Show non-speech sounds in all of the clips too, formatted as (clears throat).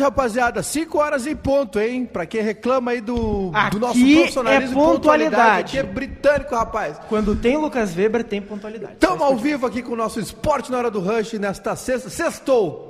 tarde, rapaziada. 5 horas em ponto, hein? Pra quem reclama aí do, Aqui do nosso é profissionalismo e pontualidade. Aqui é britânico, rapaz. Quando tem Lucas Weber, tem pontualidade. Estamos ao vivo aqui com o nosso esporte na hora do rush nesta sexta. Sextou!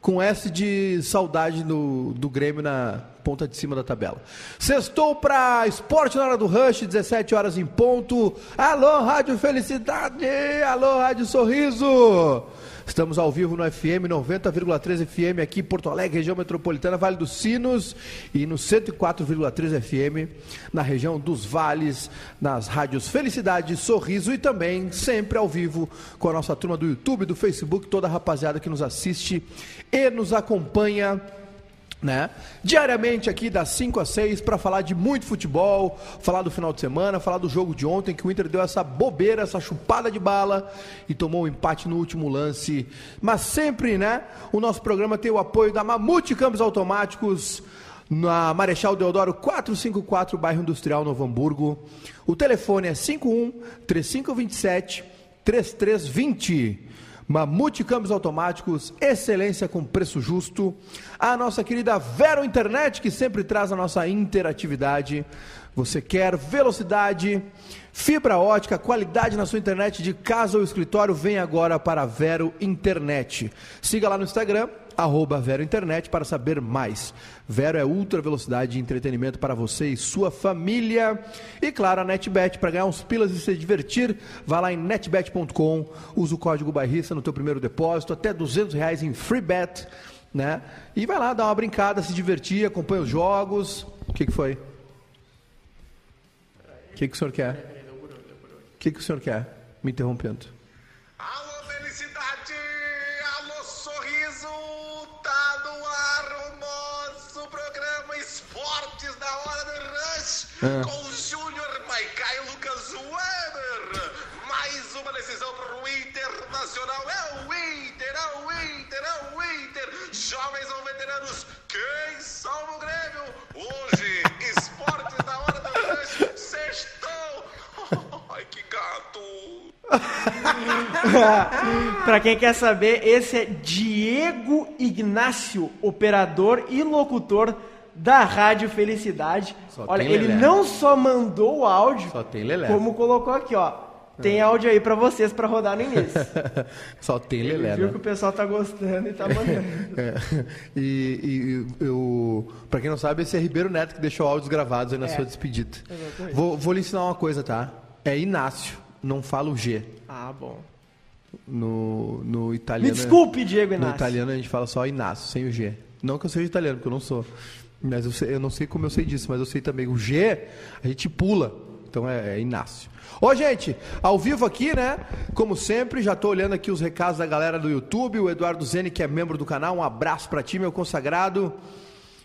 Com S de saudade do, do Grêmio na ponta de cima da tabela. Sextou para esporte na hora do rush, 17 horas em ponto. Alô, Rádio Felicidade! Alô, Rádio Sorriso! Estamos ao vivo no FM 90,3 FM aqui em Porto Alegre, região metropolitana, Vale dos Sinos e no 104,3 FM na região dos Vales, nas rádios Felicidade, Sorriso e também sempre ao vivo com a nossa turma do YouTube, do Facebook, toda a rapaziada que nos assiste e nos acompanha né? Diariamente aqui das 5 às 6 para falar de muito futebol, falar do final de semana, falar do jogo de ontem que o Inter deu essa bobeira, essa chupada de bala e tomou um empate no último lance. Mas sempre, né? O nosso programa tem o apoio da Mamute Campos Automáticos na Marechal Deodoro 454, bairro Industrial Novo Hamburgo. O telefone é 51 3527 3320. Mamute Câmbios Automáticos, excelência com preço justo. A nossa querida Vero Internet, que sempre traz a nossa interatividade. Você quer velocidade, fibra ótica, qualidade na sua internet de casa ou escritório? Vem agora para Vero Internet. Siga lá no Instagram, arroba Vero Internet, para saber mais. Vero é ultra velocidade de entretenimento para você e sua família. E claro, a NetBet, para ganhar uns pilas e se divertir, vá lá em netbet.com, usa o código bairrista no teu primeiro depósito, até 200 reais em free bet, né? E vai lá dar uma brincada, se divertir, acompanha os jogos. O que, que foi? O que, que o senhor quer? O que, que o senhor quer? Me interrompendo. Rush Ah. com o Júnior Maicá e Lucas Weber. Mais uma decisão pro Internacional. É o Inter, é o Inter, é o Inter. Jovens ou veteranos, quem salva o Grêmio? Hoje, Esportes da Hora do Rush, sextou. (laughs) Ai, que gato! (laughs) Pra quem quer saber, esse é Diego Ignácio, operador e locutor da Rádio Felicidade. Só Olha, ele não só mandou o áudio, Só tem Lelé. como colocou aqui, ó. Tem áudio aí pra vocês pra rodar no início. (laughs) Só tem Lelé, Viu né? que o pessoal tá gostando e tá (laughs) mandando. É. E, e eu, pra quem não sabe, esse é Ribeiro Neto que deixou áudios gravados aí na sua despedida. Vou, vou lhe ensinar uma coisa, tá? É Inácio, não fala o G. Ah, bom. No, no Me italiano. desculpe, Diego No Inácio. italiano a gente fala só Inácio, sem o G. Não que eu seja italiano, porque eu não sou. Mas eu, sei- eu não sei como eu sei disso, mas eu sei também. O G, a gente pula. Então é, é Inácio. Ô, gente, ao vivo aqui, né? Como sempre, já tô olhando aqui os recados da galera do YouTube. O Eduardo Zene, que é membro do canal. Um abraço pra ti, meu consagrado.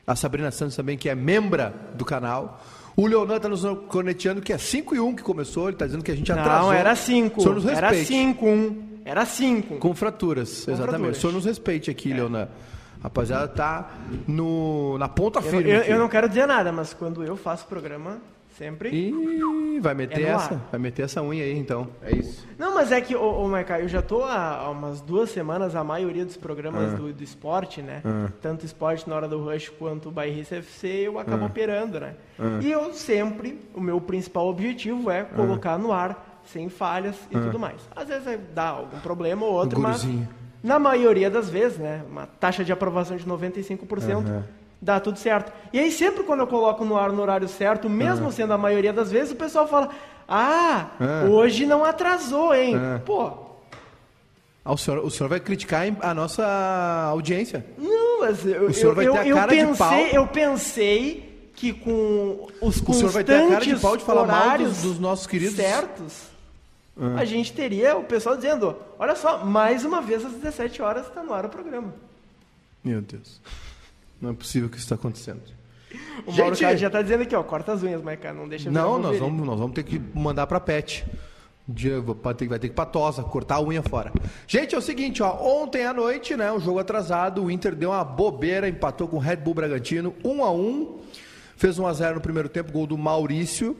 A Sabrina Santos também, que é membra do canal. O Leonan tá nos corneteando, que é 5 e 1 que começou. Ele tá dizendo que a gente atrasou. Não, era O 5. senhor nos Era respeite. 5, 1. Era 5. Com fraturas, exatamente. fraturas. O senhor nos respeite aqui, Leonan. Rapaziada, tá no, na ponta Eu, firme. eu- aqui. eu não quero dizer nada, mas quando eu faço programa, sempre. Ih, vai meter É essa? ar. Vai meter essa unha aí, então. É isso. Não, mas é que, ô, ô Maica, eu já tô há, há umas duas semanas, a maioria dos programas do, do esporte, né? Tanto esporte na hora do rush quanto o Bairrista FC, eu acabo operando, né? E eu sempre, o meu principal objetivo é colocar no ar, sem falhas e tudo mais. Às vezes é- dá algum problema ou outro, mas guruzinho. Na maioria das vezes, né? Uma taxa de aprovação de 95%. Dá tudo certo. E aí, sempre quando eu coloco no ar no horário certo, mesmo sendo a maioria das vezes, o pessoal fala: Ah, Ah. hoje não atrasou, hein? Ah. Pô, Ah, o, senhor, o senhor vai criticar a nossa audiência. não, mas eu, O senhor eu, vai ter a eu- eu cara de pensei, pau. eu pensei que com os O senhor vai ter a cara de constantes pau de falar mal dos- horários dos nossos queridos. certos, Ah. a gente teria o pessoal dizendo: Olha só, mais uma vez às 17 horas está no ar o programa. Meu Deus. Não é possível que isso está acontecendo. O Mauro Gente- já tá dizendo aqui, ó, corta as unhas, Maica, não deixa Não, nós vamos, nós vamos ter que mandar pra pet. Vai ter, vai ter que ir pra tosa, cortar a unha fora. Gente, é o seguinte, ó. Ontem à noite, né? Um jogo atrasado. O Inter deu uma bobeira, empatou com o Red Bull Bragantino, 1 a 1 Fez 1 a 0 no primeiro tempo, gol do Maurício.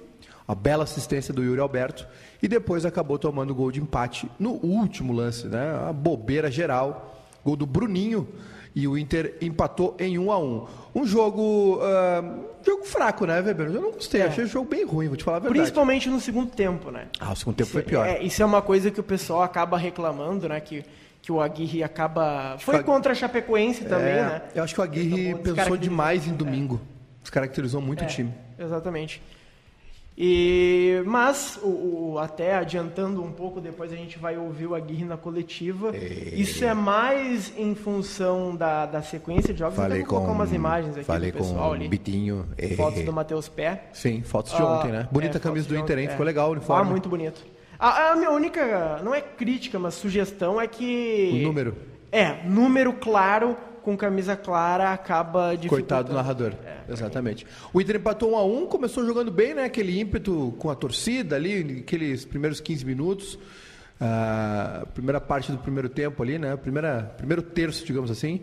A bela assistência do Yuri Alberto. E depois acabou tomando gol de empate no último lance, né? A bobeira geral. Gol do Bruninho. e o Inter empatou em 1 a 1 Um jogo, uh, jogo fraco, né, Weber? Eu não gostei, é. achei o jogo bem ruim, vou te falar a verdade. Principalmente no segundo tempo, né? Ah, o segundo tempo foi pior. É, isso é uma coisa que o pessoal acaba reclamando, né? Que, que o Aguirre acaba. Foi contra a Chapecoense também, é, né? Eu acho que o Aguirre pensou demais em domingo. Descaracterizou muito o é, time. Exatamente. E, mas, o, o, até adiantando um pouco, depois a gente vai ouvir o Aguirre na coletiva. E... Isso é mais em função da, da sequência de jogos. Falei com, colocar umas imagens aqui falei do pessoal com ali. Bitinho. Fotos do Matheus Pé. Sim, fotos de ontem, né? Bonita é, camisa do Inter, hein? É. Ficou legal o uniforme. Ah, muito bonito. A, a minha única, não é crítica, mas sugestão é que... O número. É, número claro com camisa clara acaba de Coitado do narrador. É, Exatamente. O Inter empatou 1 a 1 começou jogando bem, né? Aquele ímpeto com a torcida ali, aqueles primeiros 15 minutos. A primeira parte do primeiro tempo ali, né? Primeira, primeiro terço, digamos assim.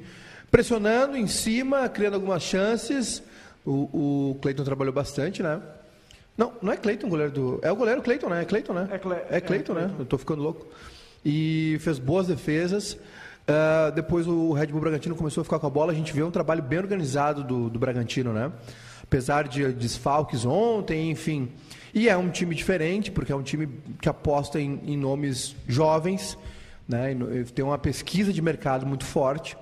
Pressionando em cima, criando algumas chances. O, o Cleiton trabalhou bastante, né? Não, não é Cleiton, goleiro do. É o goleiro Cleiton, né? É Cleiton, né? É, Cle... é Cleiton, é, né? Eu tô ficando louco. E fez boas defesas. Uh, depois o Red Bull Bragantino começou a ficar com a bola. A gente vê um trabalho bem organizado do, do Bragantino, né? Apesar de desfalques ontem, enfim. E é um time diferente, porque é um time que aposta em, em nomes jovens, né? Tem uma pesquisa de mercado muito forte.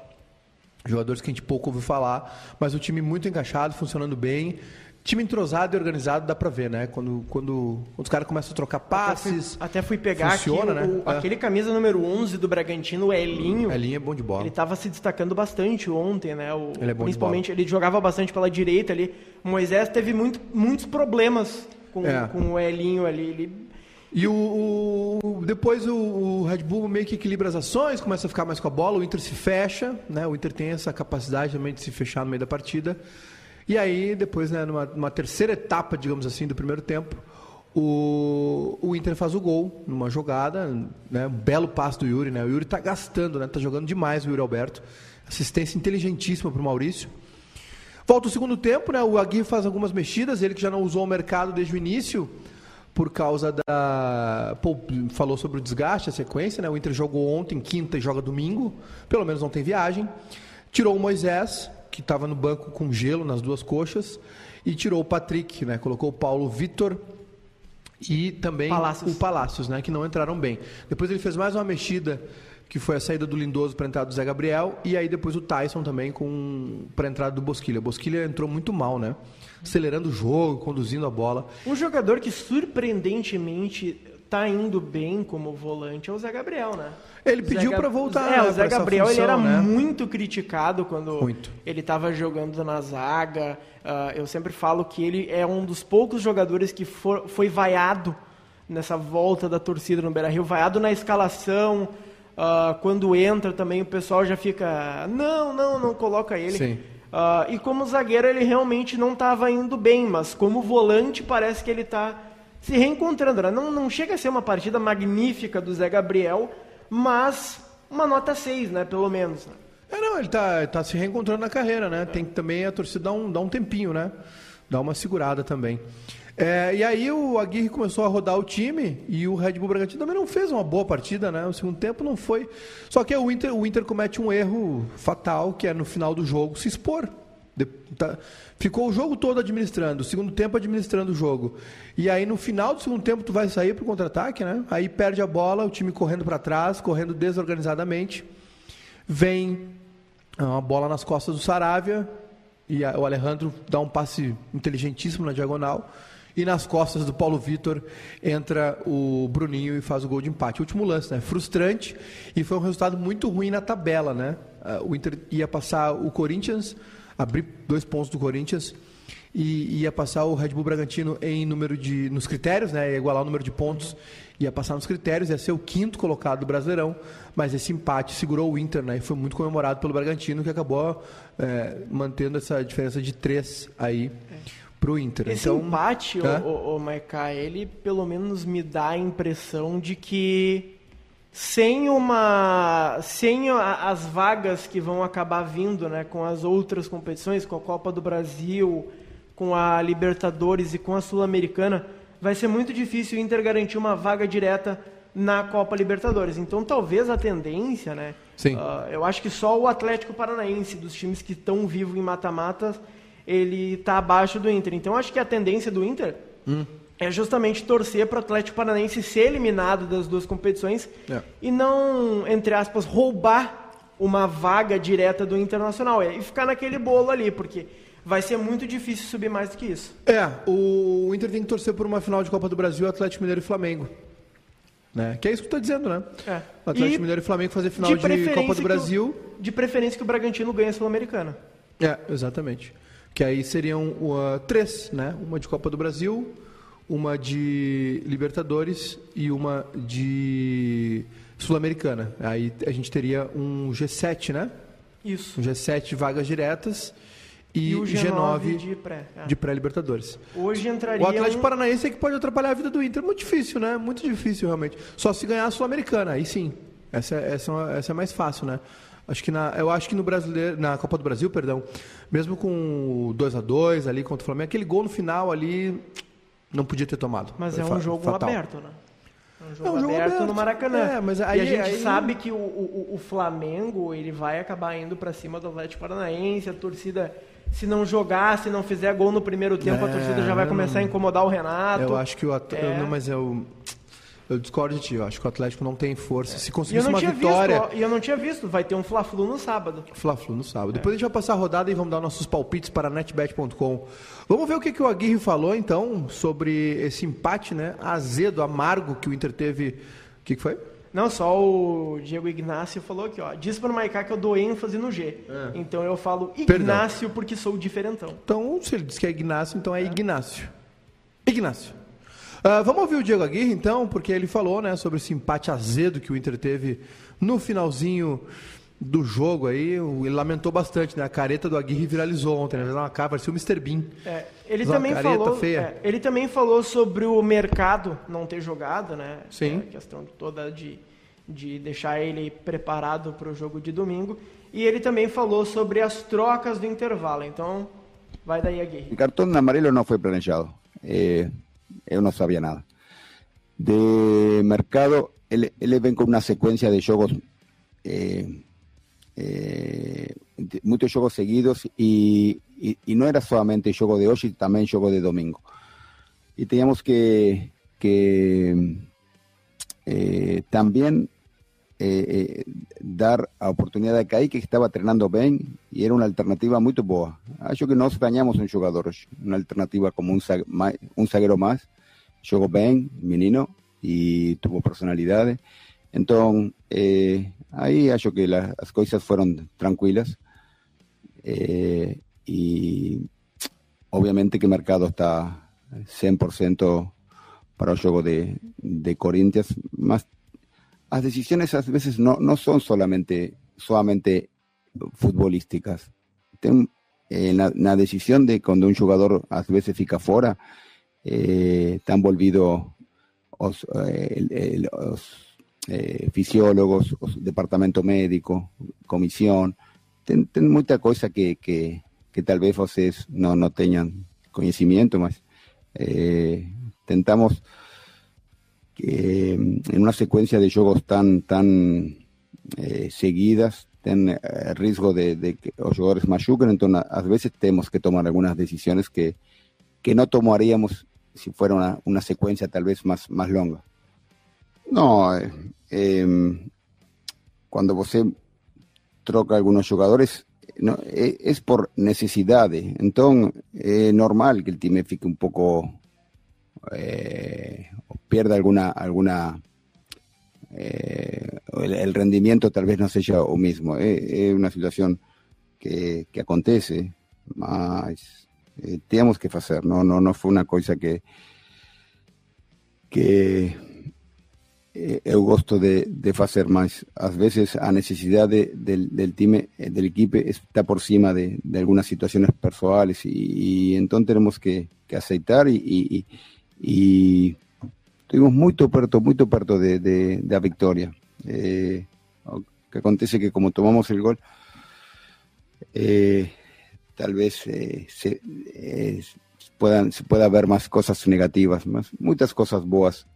Jogadores que a gente pouco ouviu falar, mas o time muito encaixado, funcionando bem. Time entrosado e organizado dá pra ver, né? Quando, quando, quando os caras começam a trocar passes. Até fui, até fui pegar funciona, aqui né? o, É. aquele camisa número 11 do Bragantino, o Elinho. Elinho é bom de bola. Ele estava se destacando bastante ontem, né? O, Ele é bom de principalmente, ele jogava bastante pela direita ali. O Moisés teve muito, muitos problemas com, É. com o Elinho ali. Ele, E o, o- depois o, o Red Bull meio que equilibra as ações, começa a ficar mais com a bola, o Inter se fecha, né? O Inter tem essa capacidade também de se fechar no meio da partida. E aí, depois, né, numa, numa terceira etapa, digamos assim, do primeiro tempo, o, o Inter faz o gol numa jogada, né? Um belo passe do Yuri, né? O Yuri tá gastando, né? Tá jogando demais o Yuri Alberto. Assistência inteligentíssima pro Maurício. Volta o segundo tempo, né? O Aguirre faz algumas mexidas, ele que já não usou o mercado desde o início, por causa da. Pô, falou sobre o desgaste, a sequência, né? O Inter jogou ontem, quinta e joga domingo, pelo menos não tem viagem. Tirou o Moisés, que estava no banco com gelo nas duas coxas, e tirou o Patrick, né? Colocou o Paulo Vitor e também Palácios. o Palácios, né? Que não entraram bem. Depois ele fez mais uma mexida, que foi a saída do Lindoso para a entrada do Zé Gabriel, e aí depois o Tyson também com para a entrada do Bosquilha. O Bosquilha entrou muito mal, né? Acelerando o jogo, conduzindo a bola. um jogador que surpreendentemente tá indo bem como volante é o Zé Gabriel, né? Ele Zé pediu pra voltar, É, né, o pra Zé Gabriel ele função, era né? muito criticado quando Muito. ele estava jogando na zaga. Ah, eu sempre falo que ele é um dos poucos jogadores que for- foi vaiado nessa volta da torcida no Beira-Rio, vaiado na escalação. ah, quando entra também o pessoal já fica, não, não, não coloca ele. Sim. Ah, e como zagueiro ele realmente não estava indo bem, mas como volante parece que ele está se reencontrando. Não, não chega a ser uma partida magnífica do Zé Gabriel, mas uma nota 6, né, pelo menos. né? É, não, ele tá, tá se reencontrando na carreira, né? Tem que também a torcida dar um, dar um tempinho, né? Dar uma segurada também. É, e aí o Aguirre começou a rodar o time e o Red Bull Bragantino também não fez uma boa partida, né? O segundo tempo não foi. Só que o Inter, o Inter comete um erro fatal, que é no final do jogo se expor. De- tá- ficou o jogo todo administrando, o segundo tempo administrando o jogo. E aí no final do segundo tempo tu vai sair pro contra-ataque, né? Aí perde a bola, o time correndo para trás, correndo desorganizadamente. Vem ah, uma bola nas costas do Saravia e a- o Alejandro dá um passe inteligentíssimo na diagonal. E nas costas do Paulo Vitor entra o Bruninho e faz o gol de empate. Último lance, né? Frustrante e foi um resultado muito ruim na tabela, né? Ah, O Inter ia passar o Corinthians, abrir dois pontos do Corinthians e ia passar o Red Bull Bragantino em número de nos critérios, né? Ia igualar o número de pontos, ia passar nos critérios, ia ser o quinto colocado do Brasileirão, mas esse empate segurou o Inter, né? E foi muito comemorado pelo Bragantino, que acabou eh, mantendo essa diferença de três aí pro Inter. Esse então, empate, Hã? o, o, o Maiká, ele pelo menos me dá a impressão de que sem uma sem a- as vagas que vão acabar vindo, né, com as outras competições, com a Copa do Brasil, com a Libertadores e com a Sul-Americana, vai ser muito difícil o Inter garantir uma vaga direta na Copa Libertadores. Então talvez a tendência, né? Sim. Uh, eu acho que só o Atlético Paranaense, dos times que estão vivos em mata-matas, ele está abaixo do Inter. Então acho que a tendência do Inter hum. É justamente torcer para o Atlético Paranaense ser eliminado das duas competições é. e não, entre aspas, roubar uma vaga direta do Internacional. E ficar naquele bolo ali, porque vai ser muito difícil subir mais do que isso. É, o Inter tem que torcer por uma final de Copa do Brasil, Atlético Mineiro e Flamengo. Né? Que é isso que eu estou dizendo, né? É. O Atlético e Mineiro e Flamengo fazer final de, de Copa do Brasil. O, de preferência que o Bragantino ganhe a Sul-Americana. É, exatamente. Que aí seriam uh, três, né? Uma de Copa do Brasil, uma de Libertadores e uma de Sul-Americana. Aí a gente teria um G7, né? Isso. Um G7 vagas diretas e, e o G9, G9 de pré. É. De pré-Libertadores. Hoje entraria. O Atlético um... Paranaense é que pode atrapalhar a vida do Inter. Muito difícil, né? Muito difícil, realmente. Só se ganhar a Sul-Americana, aí sim. Essa, essa, essa é mais fácil, né? Acho que na, eu acho que no brasileiro, na Copa do Brasil, perdão, mesmo com 2 a 2 ali contra o Flamengo, aquele gol no final ali não podia ter tomado. Mas é um jogo fatal. aberto, né? É um jogo, é um jogo aberto, aberto, no Maracanã. É, mas aí, e a gente aí... sabe que o, o, o Flamengo ele vai acabar indo para cima do Atlético Paranaense, a torcida se não jogar, se não fizer gol no primeiro tempo, é, a torcida já vai começar a incomodar o Renato. Eu acho que o Atlético. É. Não, mas eu. Eu discordo de ti, eu acho que o Atlético não tem força. Se conseguisse uma vitória. Visto, e eu não tinha visto, vai ter um Fla-Flu no sábado. Fla-Flu no sábado. É. Depois a gente vai passar a rodada e vamos dar nossos palpites para netbet.com. Vamos ver o que, que o Aguirre falou então sobre esse empate, né? Azedo, amargo que o Inter teve. O que, que foi? Não, só o Diego Ignácio falou aqui, ó. Diz para o Maiká que eu dou ênfase no G. É. Então eu falo Ignácio Perdão. porque sou diferentão. Então, se ele diz que é Ignácio, então é, é. Ignácio. Ignácio. Uh, vamos ouvir o Diego Aguirre, então, porque ele falou né, sobre esse empate azedo que o Inter teve no finalzinho do jogo aí. Ele lamentou bastante, né? A careta do Aguirre viralizou ontem, né? Uma cara, parecia o Mr. Bean. É, ele, também falou, é, ele também falou sobre o mercado não ter jogado, né? Sim. É a questão toda de de deixar ele preparado para o jogo de domingo. E ele também falou sobre as trocas do intervalo. Então, vai daí, Aguirre. O cartão amarelo não foi planejado. Eh, eu não sabia nada. De mercado, ele, ele vem com uma sequência de jogos, eh, eh, muitos jogos seguidos, e, e, e, não era solamente jogo de hoje, também jogo de domingo. E tínhamos que, que eh, también eh, eh, dar a oportunidade a Caí que estava treinando bem e era uma alternativa muito boa. Acho que nós ganhamos um jogador, uma alternativa como um, um zagueiro mais. Jogou bem, menino, e tuvo personalidade. Então, eh, aí acho que la, as coisas foram tranquilas. Eh, obviamente que o mercado está 100% para o jogo de, de Corinthians, mas las decisiones a veces no, no son solamente, solamente futbolísticas. Ten, eh, decisión de cuando un jugador a veces fica fuera, eh, están volvidos los, eh, eh, fisiólogos, los departamento médico, comisión. Ten, ten mucha cosa que, que, que, tal vez ustedes no, no tengan conocimiento, más eh, tentamos que en una secuencia de juegos tan, tan eh, seguidas, ten eh, riesgo de, de, que los jugadores machuquen, entonces a veces tenemos que tomar algunas decisiones que, que no tomaríamos si fuera una, una secuencia tal vez más, más longa. No, eh, eh, cuando você troca algunos jugadores, no, eh, es por necesidad, entonces es normal que el time fique un poco eh, pierda alguna, alguna eh, el, el, rendimiento tal vez no sea o mismo. Es, una situación que, que acontece, mas eh, tenemos que hacer, no, no, no fue una cosa que que eh, eu gosto de, de fazer, mas às vezes a necessidade del, del time, del equipo está por cima de, de algunas situaciones personales y, y entonces tenemos que, que aceitar y, y estuvimos muy perto, muy perto de, de, de la victoria. Eh, que acontece que como tomamos el gol, eh, tal vez eh, se, eh, puedan, se pueda ver más cosas negativas, más, muchas cosas boas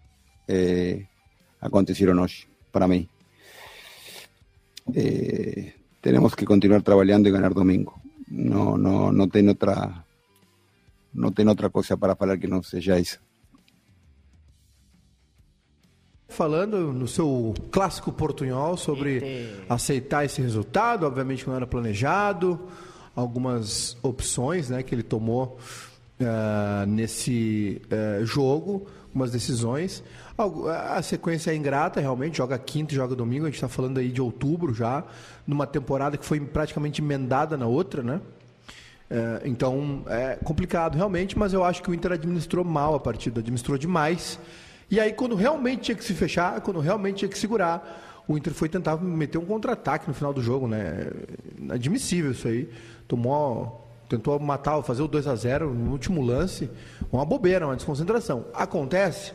eh, acontecieron hoy para mí. Eh, tenemos que continuar trabajando y ganar domingo. No, no, no tengo otra, no tengo otra cosa para falar que não seja Falando no seu clássico portunhol sobre Eita. aceitar esse resultado, obviamente não era planejado, algumas opções né, que ele tomou ah, nesse eh, jogo, algumas decisões. A sequência é ingrata, realmente, joga quinta e joga domingo, a gente está falando aí de outubro já, numa temporada que foi praticamente emendada na outra, né? É, então é complicado realmente, mas eu acho que o Inter administrou mal a partida, administrou demais. E aí, quando realmente tinha que se fechar, quando realmente tinha que segurar, o Inter foi tentar meter um contra-ataque no final do jogo, né? Inadmissível isso aí. Tomou, tentou matar, fazer o 2 a 0 no último lance, uma bobeira, uma desconcentração. Acontece?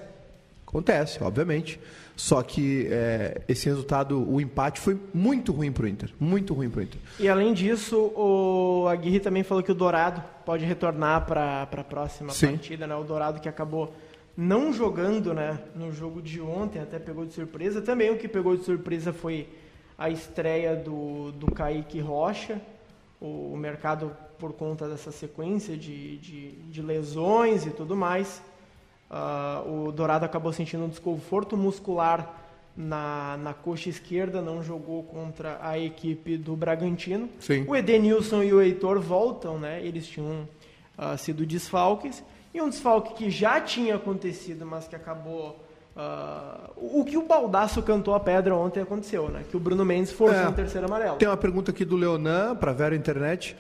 Acontece, obviamente. Só que é, esse resultado, o empate foi muito ruim pro Inter, muito ruim pro Inter. E além disso, o Aguirre também falou que o Dourado pode retornar para a próxima Sim. partida, né? O Dourado que acabou não jogando, né, no jogo de ontem, até pegou de surpresa. Também o que pegou de surpresa foi a estreia do, do Kaique Rocha. O, o mercado, por conta dessa sequência de, de, de lesões e tudo mais, ah, o Dourado acabou sentindo um desconforto muscular na, na coxa esquerda, não jogou contra a equipe do Bragantino. Sim. O Edenilson e o Heitor voltam, né? Eles tinham ah, sido desfalques. E um desfalque que já tinha acontecido, mas que acabou. ah, o que o Baldaço cantou a pedra ontem aconteceu, né? Que o Bruno Mendes forçou É. um terceiro amarelo. Tem uma pergunta aqui do Leonan, para Vera Internet,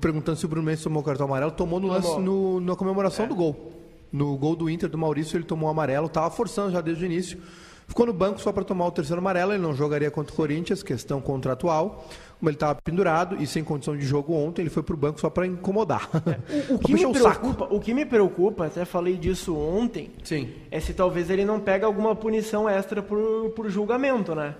perguntando se o Bruno Mendes tomou cartão amarelo. Tomou no lance, no, na comemoração do gol. No gol do Inter, do Maurício, ele tomou amarelo. Tava forçando já desde o início. Ficou no banco só para tomar o terceiro amarelo. Ele não jogaria contra o Corinthians, questão contratual. Como ele estava pendurado e sem condição de jogo ontem, ele foi pro banco só para incomodar. O, o (laughs) Pra que me o preocupa, o que me preocupa, até falei disso ontem, Sim. é se talvez ele não pega alguma punição extra por, por julgamento, né?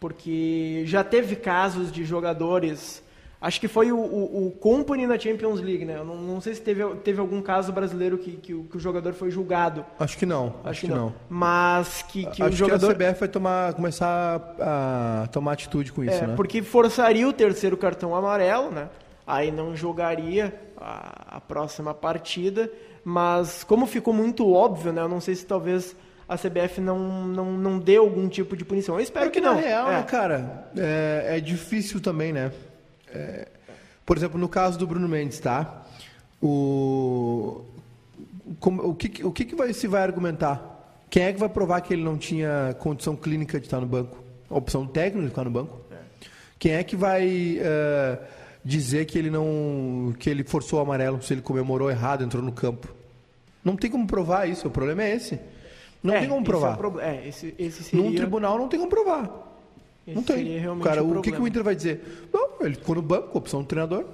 Porque já teve casos de jogadores. Acho que foi o, o, o Company na Champions League, né? Eu não, não sei se teve, teve algum caso brasileiro que, que, o, que o jogador foi julgado. Acho que não. Acho, que não. Mas que, que Acho o jogador. que a CBF vai tomar, começar a, a tomar atitude com isso, É, né? porque forçaria o terceiro cartão amarelo, né? Aí não jogaria a, a próxima partida, mas como ficou muito óbvio, né? Eu não sei se talvez a CBF não, não, não dê algum tipo de punição. Eu espero É que, que, não. na real, É. né, cara, é, é difícil também, né? É, por exemplo, no caso do Bruno Mendes, tá? O, como- o, que, o que, que vai, se vai argumentar? Quem é que vai provar que ele não tinha condição clínica de estar no banco? A opção técnica de ficar no banco? Quem é que vai é, dizer que ele não que ele forçou o amarelo se ele comemorou errado, entrou no campo? Não tem como provar isso. O problema é esse. Não É, tem como esse é o provar. proble- É, esse, esse seria, Num tribunal não tem como provar. Esse Não tem. realmente Cara, o o que, que o. Inter vai dizer? Não, ele ficou no banco, opção do treinador.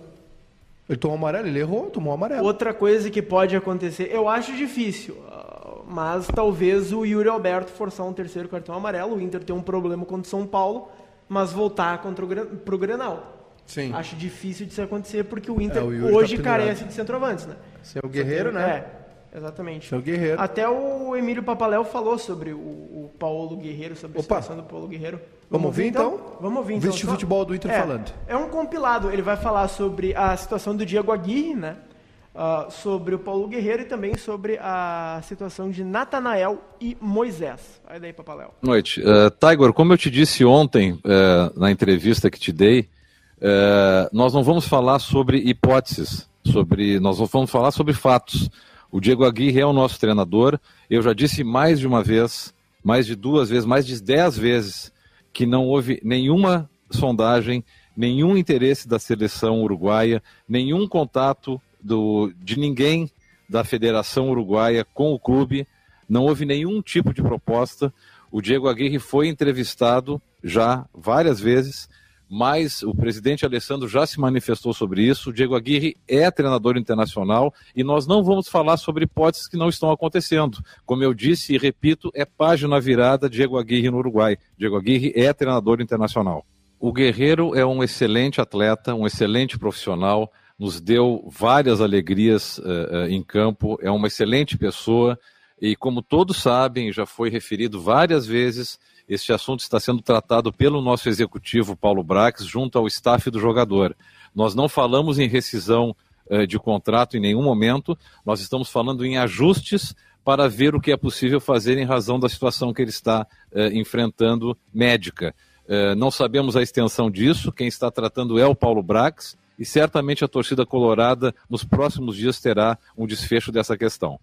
Ele tomou amarelo, ele errou, tomou amarelo. Outra coisa que pode acontecer, eu acho difícil, ah, mas talvez o Yuri Alberto forçar um terceiro cartão amarelo, o Inter ter um problema contra o São Paulo, mas voltar contra o pro Grenal. Sim. Acho difícil disso acontecer porque o Inter É, o Yuri hoje tá carece de centroavantes, né? Você é o guerreiro, né? É, exatamente. Você é o guerreiro. Até o Emílio Papaléu falou sobre o, o Paulo Guerreiro, sobre Opa. a situação do Paulo Guerreiro. Vamos ouvir, então? Vamos ouvir O então. vice de Só- futebol do Inter é, falando. É um compilado. Ele vai falar sobre a situação do Diego Aguirre, né? Ah, sobre o Paulo Guerreiro e também sobre a situação de Natanael e Moisés. Aí daí, Papaléu. Boa noite. Uh, Tiger, como eu te disse ontem eh, na entrevista que te dei, eh, nós não vamos falar sobre hipóteses, sobre, nós vamos falar sobre fatos. O Diego Aguirre é o nosso treinador. Eu já disse mais de uma vez, mais de duas vezes, mais de dez vezes, que não houve nenhuma sondagem, nenhum interesse da seleção uruguaia, nenhum contato do, de ninguém da Federação Uruguaia com o clube, não houve nenhum tipo de proposta. O Diego Aguirre foi entrevistado já várias vezes, mas o presidente Alessandro já se manifestou sobre isso. O Diego Aguirre é treinador internacional e nós não vamos falar sobre hipóteses que não estão acontecendo. Como eu disse e repito, é página virada Diego Aguirre no Uruguai. Diego Aguirre é treinador internacional. O Guerreiro é um excelente atleta, um excelente profissional, nos deu várias alegrias uh, uh, em campo, é uma excelente pessoa. E como todos sabem, já foi referido várias vezes, este assunto está sendo tratado pelo nosso executivo Paulo Brax junto ao staff do jogador. Nós não falamos em rescisão eh, de contrato em nenhum momento, nós estamos falando em ajustes para ver o que é possível fazer em razão da situação que ele está eh, enfrentando médica. Eh, não sabemos a extensão disso, quem está tratando é o Paulo Brax e certamente a torcida colorada nos próximos dias terá um desfecho dessa questão.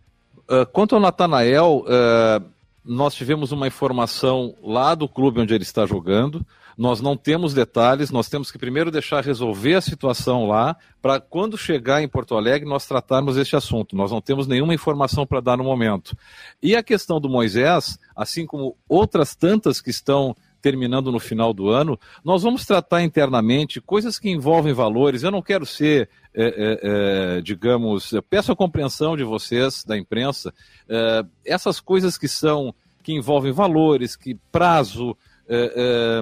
Uh, quanto ao Natanael, uh, nós tivemos uma informação lá do clube onde ele está jogando. Nós não temos detalhes, nós temos que primeiro deixar resolver a situação lá, para quando chegar em Porto Alegre nós tratarmos este assunto. Nós não temos nenhuma informação para dar no momento. E a questão do Moisés, assim como outras tantas que estão terminando no final do ano, nós vamos tratar internamente coisas que envolvem valores. Eu não quero ser, é, é, é, digamos, peço a compreensão de vocês, da imprensa, é, essas coisas que são, que envolvem valores, que prazo, é, é,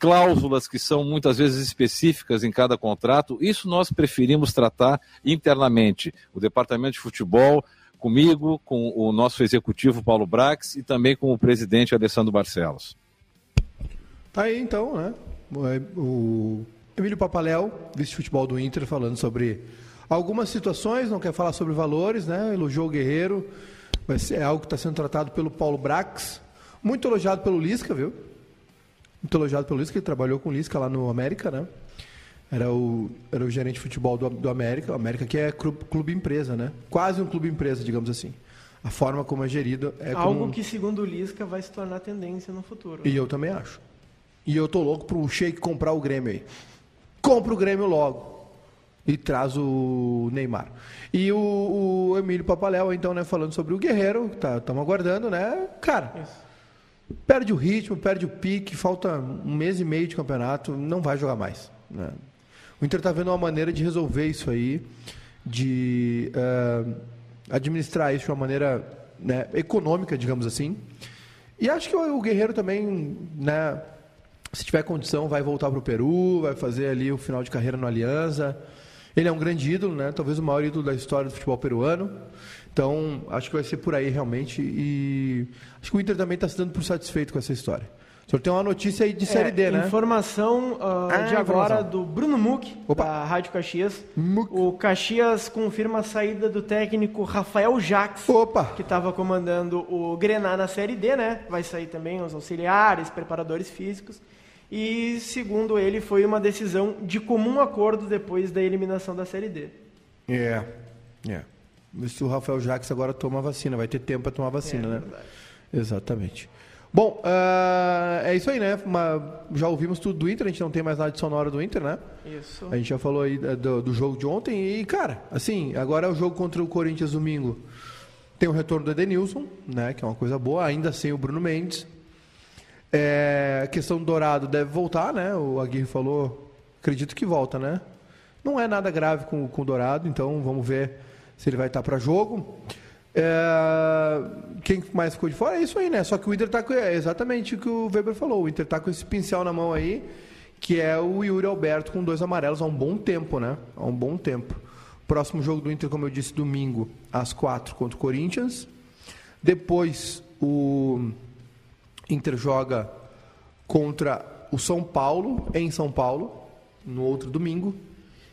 cláusulas que são muitas vezes específicas em cada contrato, isso nós preferimos tratar internamente. O departamento de futebol, comigo, com o nosso executivo Paulo Brax e também com o presidente Alessandro Barcelos. Tá aí então, né? O Emílio Papaléu, vice-futebol do Inter, falando sobre algumas situações, não quer falar sobre valores, né? Elogiou o Guerreiro, vai ser algo que está sendo tratado pelo Paulo Brax, muito elogiado pelo Lisca, viu? Muito elogiado pelo Lisca, ele trabalhou com o Lisca lá no América, né? Era o, era o gerente de futebol do, do América, o América que é clube, clube empresa, né? Quase um clube empresa, digamos assim a forma como é gerido é algo como... que segundo o Lisca vai se tornar tendência no futuro. E eu também acho. E eu tô louco pro Sheik comprar o Grêmio aí. Compra o Grêmio logo. E traz o Neymar. E o, o Emílio Papaléu, então, né, falando sobre o Guerreiro, tá, estamos aguardando, né? Cara, Isso. perde o ritmo, perde o pique, falta um mês e meio de campeonato, não vai jogar mais. Né? O Inter está vendo uma maneira de resolver isso aí, de uh, administrar isso de uma maneira né, econômica, digamos assim. E acho que o Guerreiro também, né, se tiver condição, vai voltar para o Peru, vai fazer ali o final de carreira no Aliança. Ele é um grande ídolo, né? Talvez o maior ídolo da história do futebol peruano. Então, acho que vai ser por aí realmente. E acho que o Inter também está se dando por satisfeito com essa história. O senhor tem uma notícia aí de é, Série D, né? Informação uh, ah, de agora do Bruno Muck, Opa. da Rádio Caxias. Muc. O Caxias confirma a saída do técnico Rafael Jaques, Opa. que estava comandando o Grená na Série D, né? Vai sair também os auxiliares, preparadores físicos e, segundo ele, foi uma decisão de comum acordo depois da eliminação da Série D. É, yeah. é. Yeah. Se o Rafael Jacques agora toma a vacina, vai ter tempo para tomar a vacina, é, né? Verdade. Exatamente. Bom, uh, é isso aí, né? Uma, já ouvimos tudo do Inter, a gente não tem mais nada de sonora do Inter, né? Isso. A gente já falou aí do, do jogo de ontem e, cara, assim, agora é o jogo contra o Corinthians domingo. Tem o retorno do Edenilson, né? Que é uma coisa boa, ainda sem o Bruno Mendes. É, questão do Dourado deve voltar, né? O Aguirre falou, acredito que volta, né? Não é nada grave com, com o Dourado, então vamos ver se ele vai estar para jogo. É, quem mais ficou de fora é isso aí, né? Só que o Inter está com. É exatamente o que o Weber falou. O Inter está com esse pincel na mão aí, que é o Yuri Alberto com dois amarelos há um bom tempo, né? Há um bom tempo. Próximo jogo do Inter, como eu disse, domingo, às quatro contra o Corinthians. Depois, o Inter joga contra o São Paulo, em São Paulo, no outro domingo.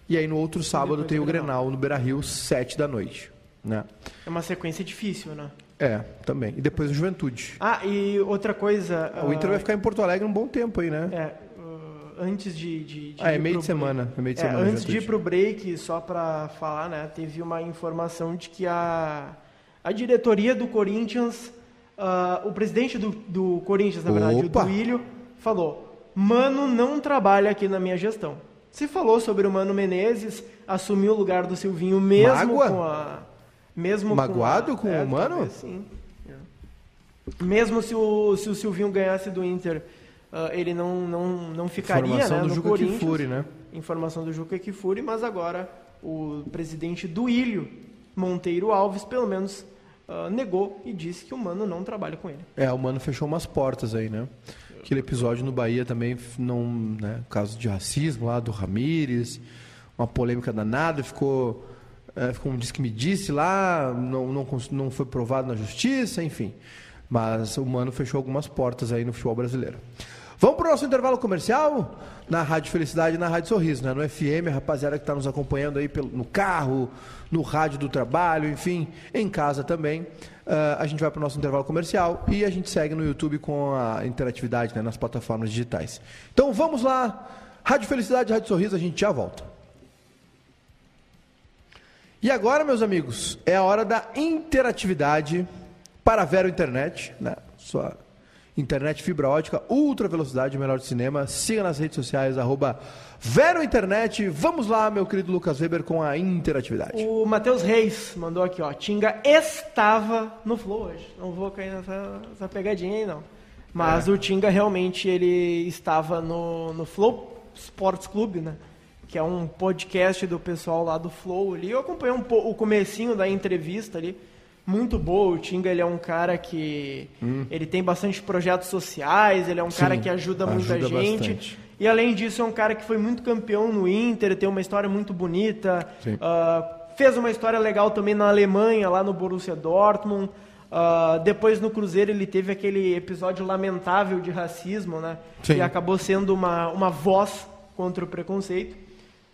E aí no outro sábado tem o Grenal no Beira Rio, sete da noite. Né? É uma sequência difícil, né? É, também. E depois o Juventude. Ah, e outra coisa. O Inter uh... vai ficar em Porto Alegre um bom tempo aí, né? É. Uh, antes de, de, de Ah, é meio de semana. É meio de é, semana. Antes de ir pro break, só para falar, né? Teve uma informação de que a, a diretoria do Corinthians Uh, o presidente do, do Corinthians, na verdade, Opa. o Duílio, falou: Mano não trabalha aqui na minha gestão. Se falou sobre o Mano Menezes, assumiu o lugar do Silvinho mesmo Mágoa? com a. Mesmo Magoado com, a, com é, o Mano? sim. É. Mesmo se o, se o Silvinho ganhasse do Inter, uh, ele não, não, não ficaria Informação né, do no Juca Corinthians. Kifuri, né? Informação do Juca Kifuri, mas agora o presidente Duílio Monteiro Alves, pelo menos uh, negou e disse que o Mano não trabalha com ele. É, o Mano fechou umas portas aí, né? Aquele episódio no Bahia também, não, né, caso de racismo lá do Ramires, uma polêmica danada, ficou É, como disse que me disse lá, não, não, não foi provado na justiça, enfim. Mas o Mano fechou algumas portas aí no futebol brasileiro. Vamos para o nosso intervalo comercial na Rádio Felicidade e na Rádio Sorriso, né? no FM, a rapaziada que está nos acompanhando aí pelo, no carro, no rádio do trabalho, enfim, em casa também. Uh, a gente vai para o nosso intervalo comercial e a gente segue no YouTube com a interatividade né, nas plataformas digitais. Então vamos lá, Rádio Felicidade, Rádio Sorriso, a gente já volta. E agora, meus amigos, é a hora da interatividade para a Vero Internet, né? Sua internet fibra ótica, ultra velocidade, melhor de cinema. Siga nas redes sociais, arroba Vero Internet. Vamos lá, meu querido Lucas Weber, com a interatividade. O Matheus Reis mandou aqui, ó. Tinga estava no Flow hoje. Não vou cair nessa, nessa pegadinha aí, não. Mas é. o Tinga realmente ele estava no, no Flow Sports Clube, né? Que é um podcast do pessoal lá do Flow ali. Eu acompanhei um pouco o comecinho da entrevista ali muito boa. O Tinga ele é um cara que hum. ele tem bastante projetos sociais, ele é um Sim, cara que ajuda, ajuda muita gente. Bastante. E além disso é um cara que foi muito campeão no Inter, tem uma história muito bonita. Uh, fez uma história legal também na Alemanha, lá no Borussia Dortmund. Uh, depois no Cruzeiro ele teve aquele episódio lamentável de racismo, né? Sim. E acabou sendo uma, uma voz contra o preconceito.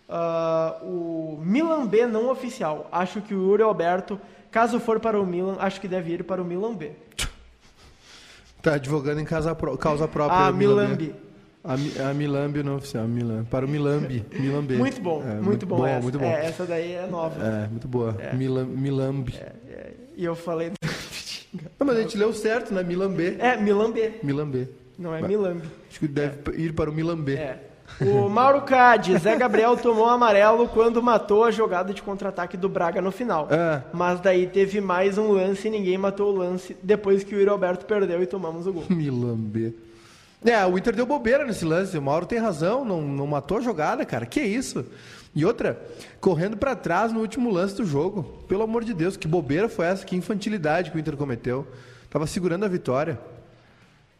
Uh, o Milan B não oficial. Acho que o Yuri Alberto Caso for para o Milan, acho que deve ir para o Milan B. Tá advogando em causa, causa própria. A Milan B. A, a Milambi não oficial, Milan. Para o Milambi, Milambi. Muito bom, é, muito, muito, bom, bom essa. Muito bom. É, essa daí é nova. É, muito boa. É. Milam, Milambi. É, é, e eu falei... (laughs) Não, mas a gente leu certo, né? Milambi. É, Milambi. Milambi. Não é Milambi. Acho que deve ir para o Milambi. É. O Mauro Cade, Zé Gabriel tomou amarelo quando matou a jogada de contra-ataque do Braga no final. É. Mas daí teve mais um lance e ninguém matou o lance depois que o Yuri Alberto perdeu e tomamos o gol. (laughs) Milambe. É, o Inter deu bobeira nesse lance. O Mauro tem razão, não, não matou a jogada, cara. Que isso? E outra, correndo para trás no último lance do jogo. Pelo amor de Deus, que bobeira foi essa? Que infantilidade que o Inter cometeu. Tava segurando a vitória.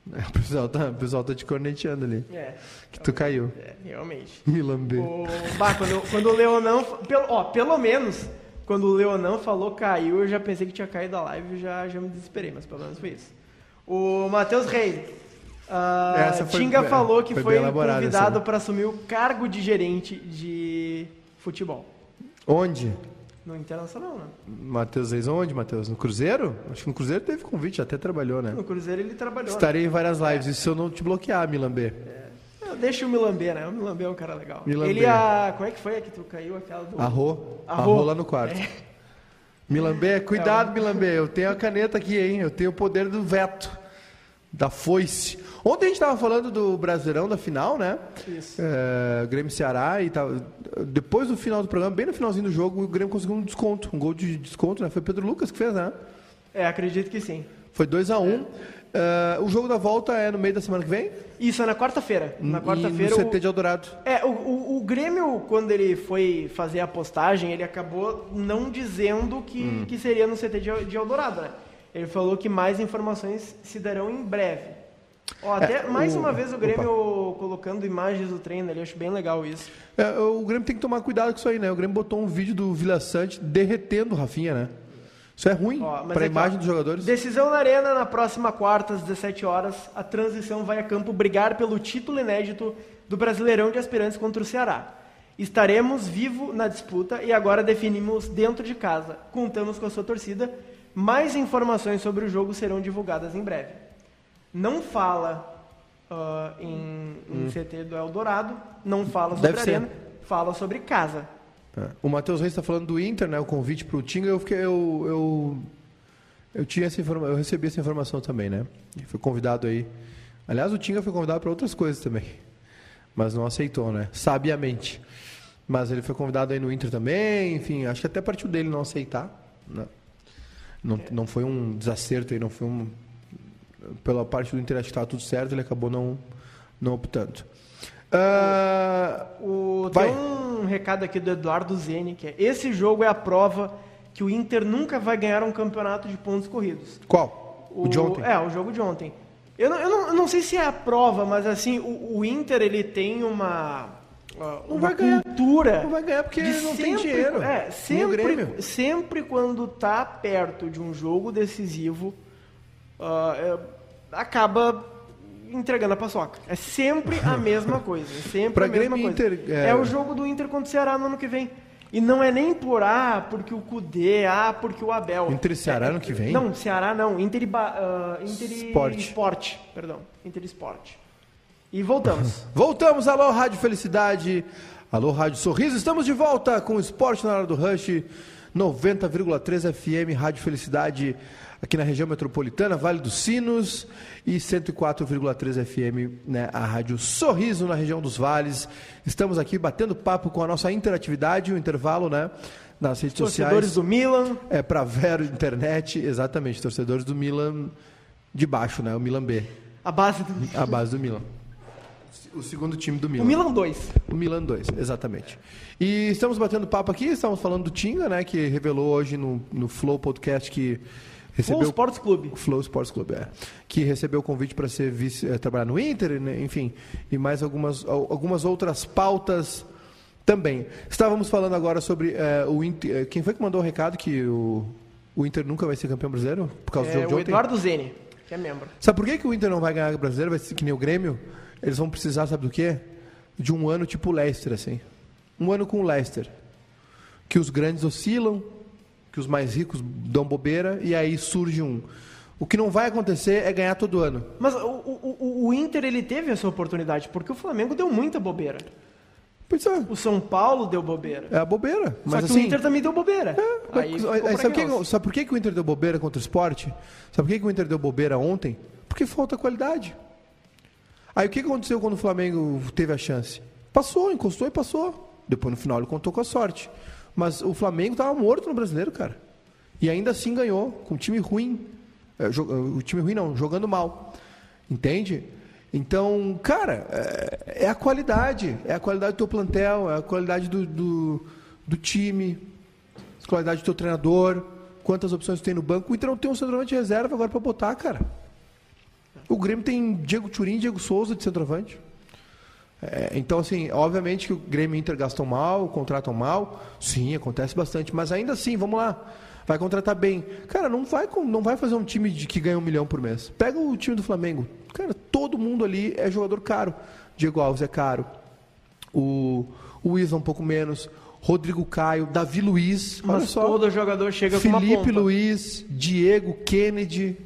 (laughs) O pessoal tá, o pessoal tá te corneteando ali. É. Que tu caiu. É, realmente. (laughs) Me lambei. O, bah, quando, quando o Leonão. Pelo, ó, pelo menos, quando o Leonão falou caiu, eu já pensei que tinha caído a live e já, já me desesperei, mas pelo menos foi isso. O Matheus Reis. Uh, Tinga falou que foi, foi convidado para assumir o cargo de gerente de futebol. Onde? No Internacional, né? Matheus Reis, onde, Matheus? No Cruzeiro? Acho que no Cruzeiro teve convite, até trabalhou, né? No Cruzeiro ele trabalhou. Estarei né? em várias lives, é. e se eu não te bloquear, Milambê? É. Deixa o Milambê, né? O Milambê é um cara legal. Milambê. Ele a. Como é que foi a que tu caiu? Aquela do. Arro. Arro, Arro lá no quarto. É. Milambê, cuidado, é. Milambê. Eu tenho a caneta aqui, hein? Eu tenho o poder do veto. Da foice. Ontem a gente estava falando do Brasileirão da final, né? Isso. É, Grêmio Ceará e tal. Depois do final do programa, bem no finalzinho do jogo, o Grêmio conseguiu um desconto, um gol de desconto, né? Foi Pedro Lucas que fez, né? É, acredito que sim. Foi 2 a 1 um. É. Uh, o jogo da volta é no meio da semana que vem? Isso, é na quarta-feira. Na quarta-feira. No CT de Eldorado. É, o, o, o, Grêmio, quando ele foi fazer a postagem, ele acabou não dizendo que, hum. que seria no CT de, de Eldorado, né? Ele falou que mais informações se darão em breve. Ó, até é, mais o... uma vez o Grêmio Opa. colocando imagens do treino ali, acho bem legal isso. É, o Grêmio tem que tomar cuidado com isso aí, né? O Grêmio botou um vídeo do Vila Sante derretendo o Rafinha, né? Isso é ruim para a é imagem dos jogadores. Decisão na Arena na próxima quarta, às 17 horas. A transição vai a campo brigar pelo título inédito do Brasileirão de Aspirantes contra o Ceará. Estaremos vivo na disputa e agora definimos dentro de casa. Contamos com a sua torcida. Mais informações sobre o jogo serão divulgadas em breve não fala uh, em, em hum. CT do Eldorado, não fala sobre Deve Arena, ser. fala sobre casa. É. O Matheus Reis está falando do Inter, né? O convite para o Tinga, eu fiquei, eu, eu, eu tinha essa informação, eu recebi essa informação também, né? E foi convidado aí. Aliás, o Tinga foi convidado para outras coisas também, mas não aceitou, né? Sabiamente. Mas ele foi convidado aí no Inter também, enfim, acho que até partiu dele não aceitar, né? Não, não foi um desacerto aí, não foi um pela parte do Inter acho que estava tudo certo, ele acabou não, não optando. Uh, o, tem um recado aqui do Eduardo Zene, que é esse jogo é a prova que o Inter nunca vai ganhar um campeonato de pontos corridos. Qual? O, o de ontem? É, o jogo de ontem. Eu não, eu não, eu não sei se é a prova, mas assim, o, o, Inter ele tem uma, Não vai ganhar. cultura. Não vai ganhar porque não tem sempre- dinheiro. É, sempre, sempre quando tá perto de um jogo decisivo, ah, é, acaba entregando a paçoca. É sempre a (laughs) mesma coisa. É sempre Pra a mesma Grêmio coisa. Inter, é- é... o jogo do Inter contra o Ceará no ano que vem. E não é nem por ah, porque o Cudê, ah, porque o Abel. Inter e Ceará É- ano que vem? Não, Ceará não. Inter e, ah, Inter e Sport. Sport. Perdão. Inter e Sport. E voltamos. (laughs) Voltamos, alô Rádio Felicidade, alô Rádio Sorriso, estamos de volta com o Esporte na Hora do Rush, 90,3 FM, Rádio Felicidade, aqui na região metropolitana, Vale dos Sinos, e 104,3 FM, né, a Rádio Sorriso, na região dos Vales. Estamos aqui batendo papo com a nossa interatividade, o intervalo, né, nas redes Torcedores sociais. do Milan. É, para Vero Internet, exatamente, torcedores do Milan de baixo, né, o Milan B, A base do a base do Milan. O segundo time do Milan. O Milan 2. O Milan 2, exatamente. E estamos batendo papo aqui, estamos falando do Tinga, né, que revelou hoje no, no Flow Podcast que recebeu Flow Sports Clube. Flow Sports Club, é, que recebeu o convite para ser vice, eh, trabalhar no Inter, né, enfim, e mais algumas, al- algumas outras pautas também. Estávamos falando agora sobre eh, o Inter, eh, quem foi que mandou o recado que o, o Inter nunca vai ser campeão brasileiro por causa do É, jogo de o ontem? Eduardo Zene, que é membro. Sabe por que, que o Inter não vai ganhar o brasileiro? Vai ser que nem o Grêmio? Eles vão precisar, sabe do quê? De um ano tipo Leicester, assim. Um ano com o Leicester. Que os grandes oscilam, que os mais ricos dão bobeira, e aí surge um. O que não vai acontecer é ganhar todo ano. Mas o, o, o- Inter ele teve essa oportunidade, porque o Flamengo deu muita bobeira. É, O São Paulo deu bobeira. é a bobeira. Mas Só que assim, o Inter também deu bobeira. Mas, Aí aí, sabe, por que, sabe por que, que o Inter deu bobeira contra o esporte? Sabe por que, que o Inter deu bobeira ontem? Porque falta qualidade. Aí o que aconteceu quando o Flamengo teve a chance? Passou, encostou e passou. Depois no final ele contou com a sorte. Mas o Flamengo estava morto no brasileiro, cara. E ainda assim ganhou, com time ruim. É, jo- o time ruim não, jogando mal. Entende? Então, cara, é, é a qualidade. É a qualidade do teu plantel, é a qualidade do, do, do time, qualidade do teu treinador, quantas opções tu tem no banco. O Inter não tem um centroavante de reserva agora para botar, cara. O Grêmio tem Diego Turim e Diego Souza de centroavante. É, então, assim, obviamente que o Grêmio e o Inter gastam mal, contratam mal. Sim, acontece bastante. Mas ainda assim, vamos lá. Vai contratar bem. Cara, não vai, não vai fazer um time de, que ganha um milhão por mês. Pega o time do Flamengo. Cara, todo mundo ali é jogador caro. Diego Alves é caro. O, o Isla um pouco menos. Rodrigo Caio, Davi Luiz. olha Mas só. todo jogador chega com uma Felipe. Luiz, Diego Kennedy,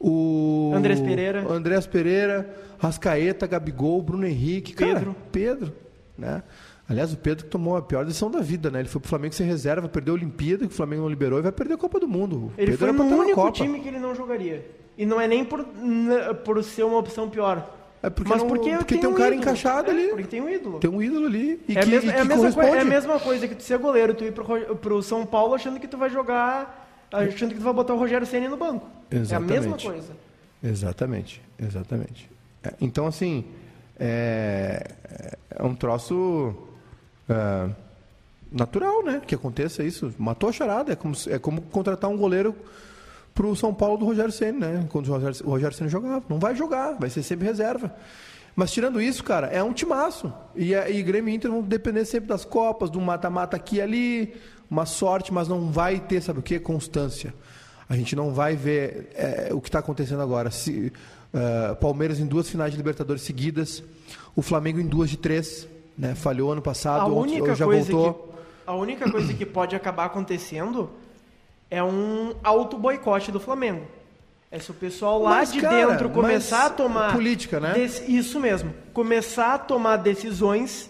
o Andrés Pereira. o Andrés Pereira, Rascaeta, Gabigol, Bruno Henrique, cara, Pedro. Pedro, né? Aliás, o Pedro tomou a pior decisão da vida, né? Ele foi pro Flamengo sem reserva, perdeu a Olimpíada, que o Flamengo não liberou e vai perder a Copa do Mundo. O Ele Pedro foi no estar na único time que ele não jogaria. E não é nem por, por ser uma opção pior. É porque mas não- porque, porque tem um cara encaixado É, ali. Porque tem um ídolo. Tem um ídolo ali e é, a que, mesma, e é, a mesma coi- corresponde. é a mesma coisa que tu ser goleiro, tu ir pro, Ro- pro São Paulo achando que tu vai jogar, achando que tu vai botar o Rogério Ceni no banco. Exatamente. É a mesma coisa. Exatamente, exatamente. É, então, assim, é, é um troço é, natural, né? Que aconteça isso. Matou a charada. É como, é como contratar um goleiro pro São Paulo do Rogério Ceni, né? Quando o Rogério, o Rogério Ceni jogava. Não vai jogar, vai ser sempre reserva. Mas tirando isso, cara, é um timaço. E, a- e Grêmio e Inter vão depender sempre das Copas, do mata-mata aqui e ali, uma sorte, mas não vai ter, sabe o que? Constância. A gente não vai ver é, o que está acontecendo agora. Se, é, Palmeiras em duas finais de Libertadores seguidas, o Flamengo em duas de três, né? Falhou ano passado, A ontem- única, já coisa voltou. que, a única coisa que pode acabar acontecendo é um auto-boicote do Flamengo. É se o pessoal lá Mas, de cara, dentro começar a tomar. política, né? Isso mesmo. Começar a tomar decisões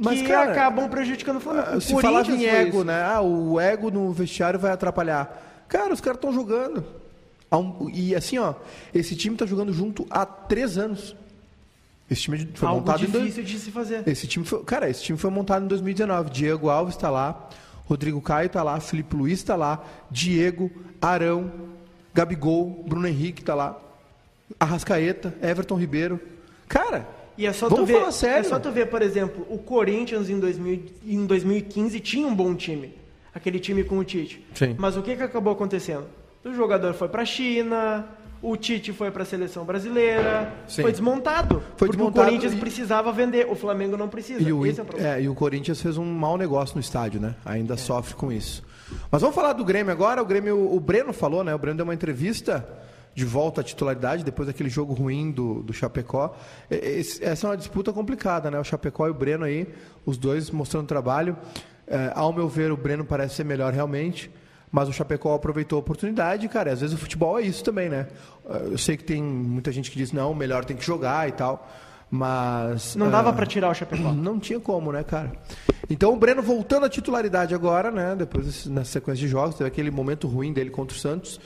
Mas, que cara, acabam prejudicando o Flamengo. Ah, O Se falava em ego, né? Ah, o ego no vestiário vai atrapalhar. Cara, os caras estão jogando. E assim, ó, esse time está jogando junto há três anos. Esse time foi Algo montado em dois- difícil de se fazer. Esse time foi, cara, esse time foi montado em 2019. Diego Alves está lá, Rodrigo Caio está lá, Felipe Luiz está lá, Diego, Arão, Gabigol, Bruno Henrique está lá, Arrascaeta, Everton Ribeiro. Cara, E é só vamos tu ver, falar sério. é só tu ver, por exemplo, o Corinthians em, 2000, em 2015 tinha um bom time, aquele time com o Tite. Sim. Mas o que, que acabou acontecendo? O jogador foi pra China, o Tite foi para a seleção brasileira, Sim. foi desmontado. Foi porque desmontado o Corinthians e- precisava vender, o Flamengo não precisa. E o, é o é, e o Corinthians fez um mau negócio no estádio, né? Ainda sofre com isso. Mas vamos falar do Grêmio agora. O Grêmio, o Breno falou, né? O Breno deu uma entrevista de volta à titularidade depois daquele jogo ruim do, do Chapecó. Esse- essa é uma disputa complicada, né? O Chapecó e o Breno aí, os dois mostrando trabalho. É, ao meu ver, o Breno parece ser melhor realmente. Mas o Chapecó aproveitou a oportunidade, cara. Às vezes o futebol é isso também, né? É, Eu sei que tem muita gente que diz, não, melhor tem que jogar e tal. Mas. Não dava ah, para tirar o Chapecó. (clears throat) não tinha como, né, cara? Então o Breno voltando à titularidade agora, né? Depois nessa sequência de jogos, teve aquele momento ruim dele contra o Santos.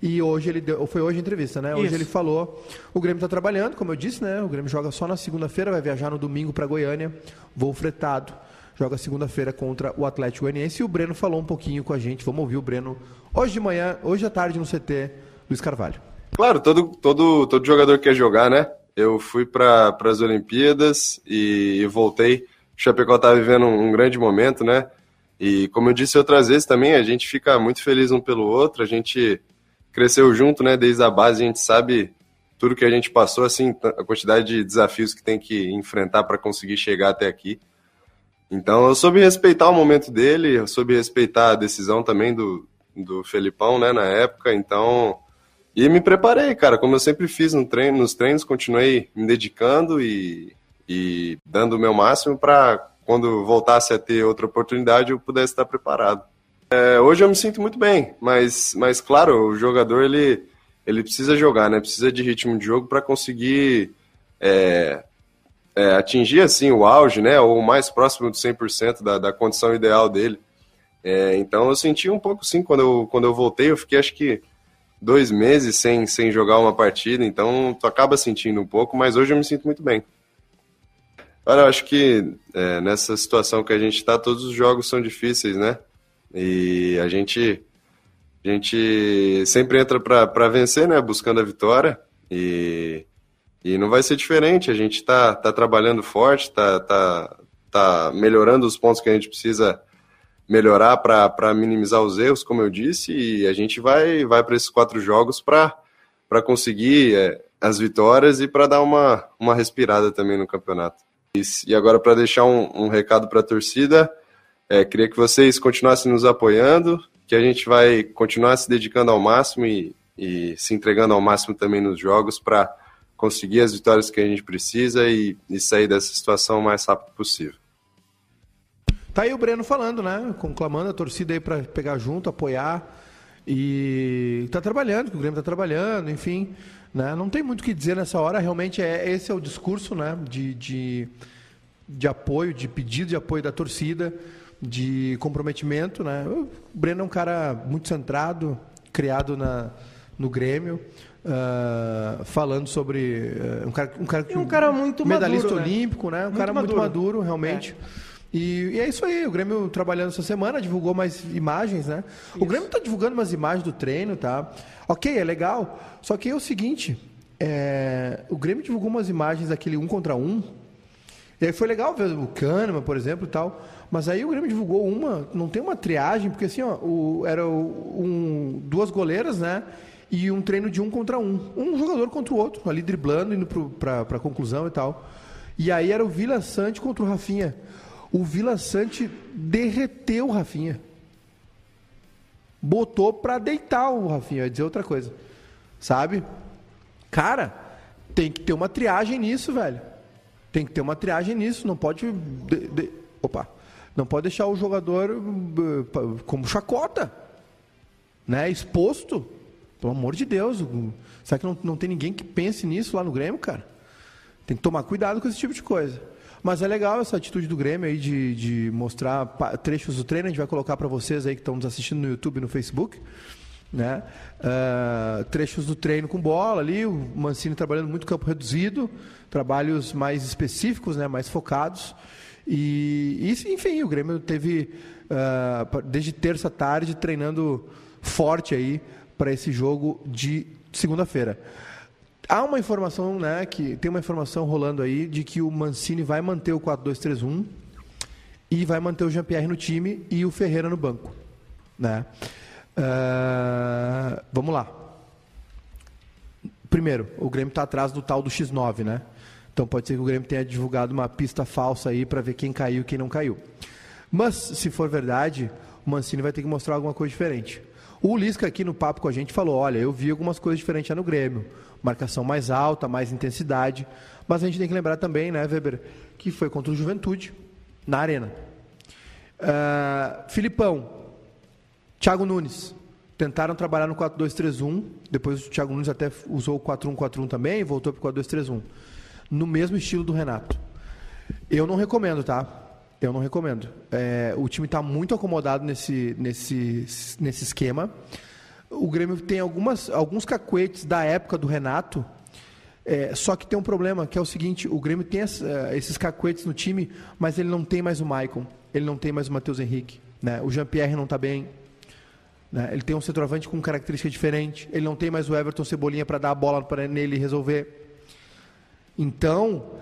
E hoje ele deu, foi hoje a entrevista, né? Hoje Isso. ele falou, o Grêmio está trabalhando, como eu disse, né? O Grêmio joga só na segunda-feira, vai viajar no domingo para Goiânia, voo fretado. Joga segunda-feira contra o Atlético Goianiense e o Breno falou um pouquinho com a gente. Vamos ouvir o Breno hoje de manhã, hoje à tarde no CT Luiz Carvalho. Claro, todo, todo, todo jogador quer jogar, né? Eu fui para as Olimpíadas e, voltei. O Chapecó está vivendo um, um grande momento, né? E como eu disse outras vezes também, a gente fica muito feliz um pelo outro. A gente cresceu junto, né? Desde a base, a gente sabe tudo que a gente passou, assim, a quantidade de desafios que tem que enfrentar para conseguir chegar até aqui. Então, eu soube respeitar o momento dele, eu soube respeitar a decisão também do, do Felipão, né, na época. Então, e me preparei, cara, como eu sempre fiz no treino, nos treinos, continuei me dedicando e, e dando o meu máximo para quando voltasse a ter outra oportunidade eu pudesse estar preparado. É, hoje eu me sinto muito bem, mas, mas claro, o jogador ele, ele precisa jogar, né? Precisa de ritmo de jogo para conseguir é, é, atingir assim o auge, né? Ou mais próximo de 100% da, da condição ideal dele. É, então eu senti um pouco sim quando eu, quando eu voltei, eu fiquei acho que dois meses sem, sem jogar uma partida, então tu acaba sentindo um pouco, mas hoje eu me sinto muito bem. Olha, eu acho que é, nessa situação que a gente está, todos os jogos são difíceis, né? E a gente, a gente sempre entra para vencer, né? Buscando a vitória. E, e não vai ser diferente. A gente está tá trabalhando forte, está tá, tá melhorando os pontos que a gente precisa melhorar para minimizar os erros, como eu disse, e a gente vai, vai para esses quatro jogos para conseguir é, as vitórias e para dar uma, uma respirada também no campeonato. E, e agora, para deixar um, um recado para a torcida, é, queria que vocês continuassem nos apoiando, que a gente vai continuar se dedicando ao máximo e, e se entregando ao máximo também nos jogos para conseguir as vitórias que a gente precisa e, e sair dessa situação o mais rápido possível. Tá aí o Breno falando, né? Conclamando a torcida aí para pegar junto, apoiar. E tá trabalhando, o Grêmio tá trabalhando, enfim. Né? Não tem muito o que dizer nessa hora, realmente é esse é o discurso né? de, de, de apoio, de pedido de apoio da torcida, de comprometimento. Né? O Breno é um cara muito centrado, criado na, no Grêmio. Uh, falando sobre uh, um cara, um cara, E um cara muito medalhista maduro, né? olímpico, né? Um Muito cara muito maduro. maduro, realmente. E, e é isso aí, o Grêmio trabalhando essa semana, divulgou mais imagens, né? O Grêmio tá divulgando umas imagens do treino, tá? Ok, é legal. Só que é o seguinte, é, o Grêmio divulgou umas imagens daquele um contra um. E aí foi legal ver o Kahneman, por exemplo, e tal. Mas aí o Grêmio divulgou uma, não tem uma triagem, porque assim, ó, o, era um, duas goleiras, né? E um treino de um contra um. Um jogador contra o outro, ali driblando, indo pro, pra, conclusão e tal. E aí era o Vila Sante contra o Rafinha. O Vila Sante derreteu o Rafinha. Botou pra deitar o Rafinha, ia dizer outra coisa. Sabe? Cara, tem que ter uma triagem nisso, velho. Tem que ter uma triagem nisso. Não pode. de- de- opa! Não pode deixar o jogador como chacota. Né? Exposto. Pelo amor de Deus. Será que não, não tem ninguém que pense nisso lá no Grêmio, cara? Tem que tomar cuidado com esse tipo de coisa. Mas é legal essa atitude do Grêmio aí de, de mostrar trechos do treino. A gente vai colocar para vocês aí que estão nos assistindo no YouTube e no Facebook. Né? Ah, trechos do treino com bola ali, o Mancini trabalhando muito campo reduzido, trabalhos mais específicos, né? mais focados. E, e, enfim, o Grêmio teve, pa- desde terça tarde, treinando forte aí para esse jogo de segunda-feira. Há uma informação, né, que tem uma informação rolando aí de que o Mancini vai manter o 4-2-3-1 e vai manter o Jean-Pierre no time e o Ferreira no banco, né? Ah, vamos lá. primeiro, o Grêmio está atrás do tal do X9, né? Então pode ser que o Grêmio tenha divulgado uma pista falsa aí para ver quem caiu e quem não caiu. Mas, se for verdade, o Mancini vai ter que mostrar alguma coisa diferente. O Lisca aqui no papo com a gente falou: olha, eu vi algumas coisas diferentes no Grêmio. Marcação mais alta, mais intensidade. Mas a gente tem que lembrar também, né, Weber, que foi contra o Juventude, na Arena. Uh, Filipão, Thiago Nunes. Tentaram trabalhar no 4-2-3-1. Depois o Thiago Nunes até usou o 4-1-4-1 também e voltou para o 4-2-3-1. No mesmo estilo do Renato. Eu não recomendo, tá? Eu não recomendo. É, o time está muito acomodado nesse, nesse, nesse esquema. O Grêmio tem algumas, alguns cacuetes da época do Renato, é, só que tem um problema, que é o seguinte, o Grêmio tem esses cacuetes no time, mas ele não tem mais o Maicon, ele não tem mais o Matheus Henrique. Né? O Jean-Pierre não está bem. Né? Ele tem um centroavante com característica diferente. Ele não tem mais o Everton Cebolinha para dar a bola para nele resolver. Então,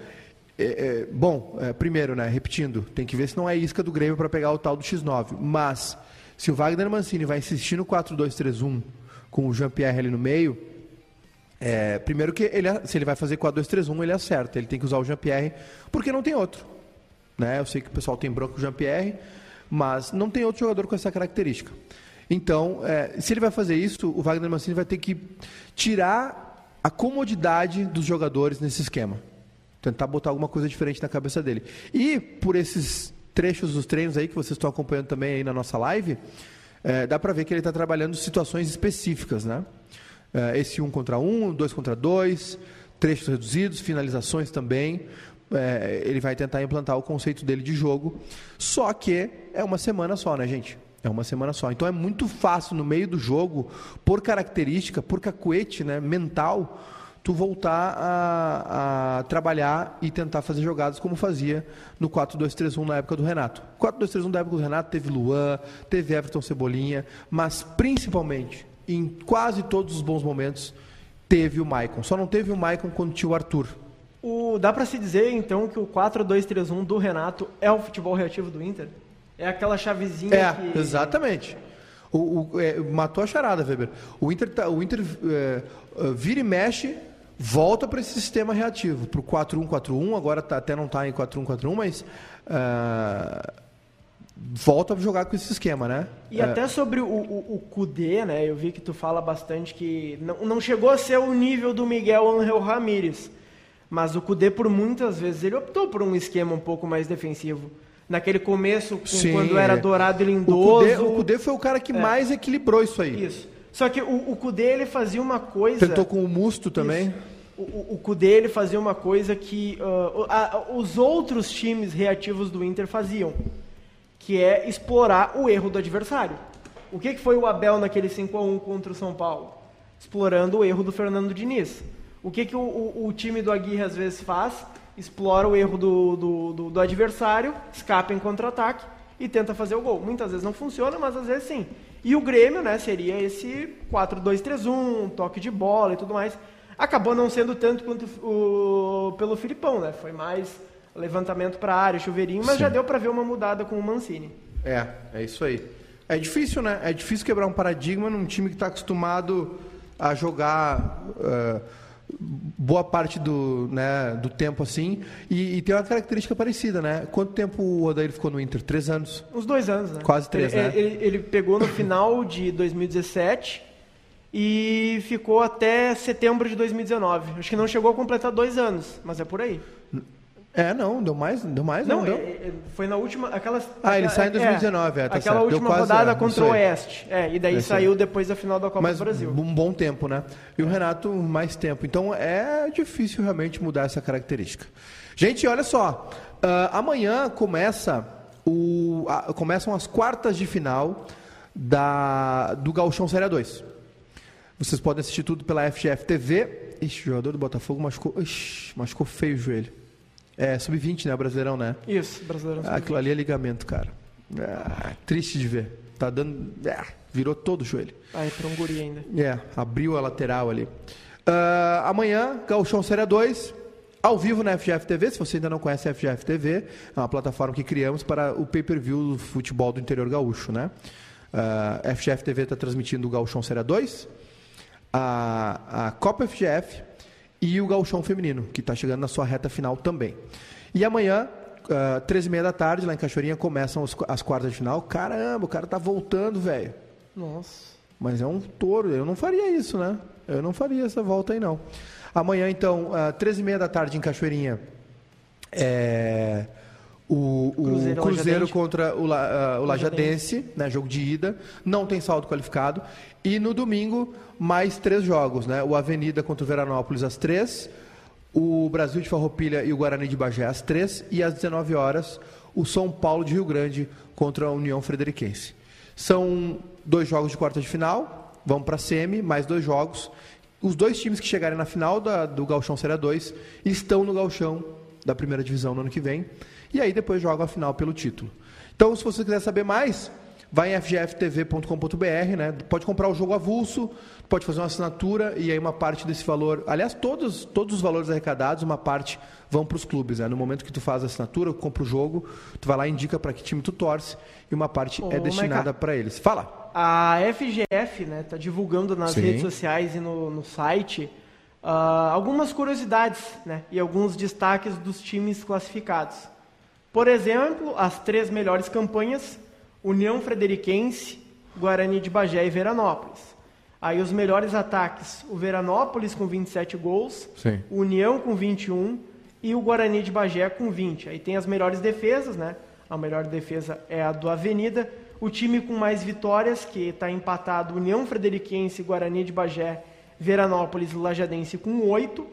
é, é, bom, é, primeiro, né, repetindo, tem que ver se não é isca do Grêmio para pegar o tal do X9. Mas, se o Wagner Mancini vai insistir no 4-2-3-1 com o Jean-Pierre ali no meio, é, primeiro que ele, se ele vai fazer 4-2-3-1, ele acerta. Ele tem que usar o Jean-Pierre, porque não tem outro. Né? Eu sei que o pessoal tem bronco com o Jean-Pierre, mas não tem outro jogador com essa característica. Então, é, se ele vai fazer isso, o Wagner Mancini vai ter que tirar a comodidade dos jogadores nesse esquema. Tentar botar alguma coisa diferente na cabeça dele. E por esses trechos dos treinos aí que vocês estão acompanhando também aí na nossa live, é, dá para ver que ele está trabalhando situações específicas, né? É, esse um contra um, dois contra dois, trechos reduzidos, finalizações também. É, ele vai tentar implantar o conceito dele de jogo. Só que é uma semana só, né, gente? É uma semana só. Então é muito fácil no meio do jogo, por característica, por cacuete né, mental, tu voltar a, a, trabalhar e tentar fazer jogadas como fazia no 4-2-3-1 na época do Renato. 4-2-3-1 da época do Renato teve Luan, teve Everton Cebolinha, mas principalmente, em quase todos os bons momentos, teve o Maicon. Só não teve o Maicon quando tinha o Arthur. O, dá para se dizer, então, que o 4-2-3-1 do Renato é o futebol reativo do Inter? É aquela chavezinha é, que... exatamente. O, o é, matou a charada, Weber. O Inter, tá, o Inter é, vira e mexe volta para esse sistema reativo, para o 4-1-4-1, agora tá, até não está em 4-1-4-1, mas uh, volta a jogar com esse esquema, né? E uh, até sobre o, o, o Kudê, né? Eu vi que tu fala bastante que não, não chegou a ser o nível do Miguel Angel Ramírez, mas o Kudê por muitas vezes ele optou por um esquema um pouco mais defensivo. Naquele começo, Sim, quando era dourado e lindoso. O Kudê, foi o cara que é. mais equilibrou isso aí. Isso. Só que o, o Kudê, ele fazia uma coisa... Tentou com o Musto também. O, o, o Kudê, ele fazia uma coisa que uh, a, os outros times reativos do Inter faziam, que é explorar o erro do adversário. O que, que foi o Abel naquele 5 a 1 contra o São Paulo? Explorando o erro do Fernando Diniz. O que, que o, o, o time do Aguirre às vezes faz? Explora o erro do, do, do, do adversário, escapa em contra-ataque e tenta fazer o gol. Muitas vezes não funciona, mas às vezes sim. E o Grêmio, né, seria esse 4-2-3-1, toque de bola e tudo mais. Acabou não sendo tanto quanto o, pelo Filipão, né? Foi mais levantamento para a área, chuveirinho, mas Sim. já deu para ver uma mudada com o Mancini. É, é isso aí. É difícil, né? É difícil quebrar um paradigma num time que está acostumado a jogar. Uh, boa parte do, né, do tempo assim. E, e, tem uma característica parecida, né? Quanto tempo o Odair ficou no Inter? Três anos? Uns dois anos, né? Quase três, ele, né? Ele, ele, pegou no final de 2017 e ficou até setembro de 2019. Acho que não chegou a completar dois anos, mas é por aí. É, não, deu mais, deu mais, não, não deu. É, é, foi na última, aquelas... Ah, ele sai em 2019, é, é tá Aquela certo. última rodada é, contra o Oeste, é, e daí saiu depois da final da Copa Mas do Brasil. um bom tempo, né? E o Renato, mais tempo. Então, é difícil realmente mudar essa característica. Gente, olha só, uh, amanhã começa o, uh, começam as quartas de final da, do Gauchão Série 2. Vocês podem assistir tudo pela FGF TV. Ixi, o jogador do Botafogo machucou, ixi, machucou feio o joelho. É, sub-20, né? Brasileirão, né? Isso, Brasileirão. Ah, aquilo ali é ligamento, cara. Ah, triste de ver. Tá dando. Ah, virou todo o joelho. Ah, é pra um guri ainda. É, abriu a lateral ali. Uh, amanhã, Gauchão Série 2, ao vivo na FGF TV. Se você ainda não conhece a FGF TV, é uma plataforma que criamos para o pay-per-view do futebol do interior gaúcho, né? Uh, FGF TV está transmitindo o Gauchão Série 2 a, a Copa FGF e o Gauchão Feminino, que está chegando na sua reta final também. E amanhã, uh, 13h30 da tarde, lá em Cachoeirinha, começam os, as quartas de final. Caramba, o cara tá voltando, velho. Nossa. Mas é um touro, eu não faria isso, né? Eu não faria essa volta aí, não. Amanhã, então, uh, 13h30 da tarde em Cachoeirinha, é, o, o Cruzeiro contra o, La, uh, o Lajadense, né, jogo de ida, não tem saldo qualificado. E no domingo, mais três jogos, né? O Avenida contra o Veranópolis às três, o Brasil de Farroupilha e o Guarani de Bagé às três, e às 19 horas, o São Paulo de Rio Grande contra a União Frederiquense. São dois jogos de quarta de final, vão para a semi, mais dois jogos. Os dois times que chegarem na final da- do Galchão Série 2 estão no Galchão da primeira divisão no ano que vem. E aí depois jogam a final pelo título. Então, se você quiser saber mais, vai em fgftv.com.br, né? Pode comprar o jogo avulso, pode fazer uma assinatura e aí uma parte desse valor, aliás, todos, todos os valores arrecadados, uma parte vão para os clubes, né? No momento que tu faz a assinatura, compra o jogo, tu vai lá e indica para que time tu torce e uma parte Ô, é destinada para eles. Fala. A FGF, né, tá divulgando nas Sim. redes sociais e no, no site ah, algumas curiosidades, né, e alguns destaques dos times classificados. Por exemplo, as três melhores campanhas: União Frederiquense, Guarani de Bagé e Veranópolis. Aí os melhores ataques: o Veranópolis com 27 gols, Sim. o União com 21 e o Guarani de Bagé com 20. Aí tem as melhores defesas, né? A melhor defesa é a do Avenida. O time com mais vitórias, que está empatado, União Frederiquense, Guarani de Bagé, Veranópolis e Lajadense com 8.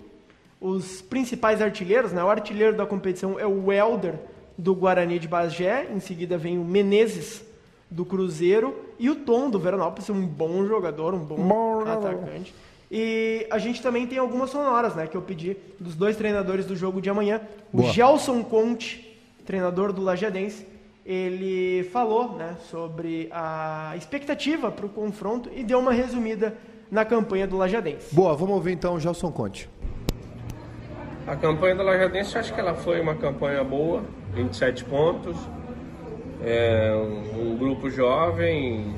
Os principais artilheiros, né? O artilheiro da competição é o Welder, do Guarani de Bagé. Em seguida vem o Menezes, do Cruzeiro. E o Tom, do Veranópolis, um bom jogador, um bom, atacante. E a gente também tem algumas sonoras, né? Que eu pedi dos dois treinadores do jogo de amanhã. Boa. O Gelson Conte, treinador do Lajadense, ele falou né, sobre a expectativa para o confronto e deu uma resumida na campanha do Lajadense. Boa, vamos ouvir então o Gelson Conte. A campanha da Lajadense, acho que ela foi uma campanha boa, 27 pontos. É um, grupo jovem,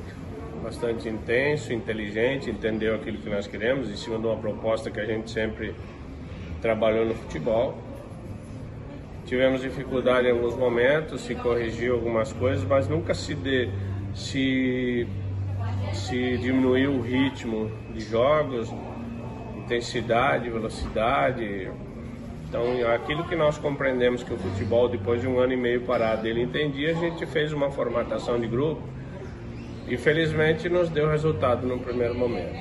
bastante intenso, inteligente, entendeu aquilo que nós queremos, em cima de uma proposta que a gente sempre trabalhou no futebol. Tivemos dificuldade em alguns momentos, se corrigiu algumas coisas, mas nunca se, de, se, se diminuiu o ritmo de jogos, intensidade, velocidade. Então, aquilo que nós compreendemos que o futebol, depois de um ano e meio parado, ele entendia, a gente fez uma formatação de grupo e felizmente nos deu resultado no primeiro momento.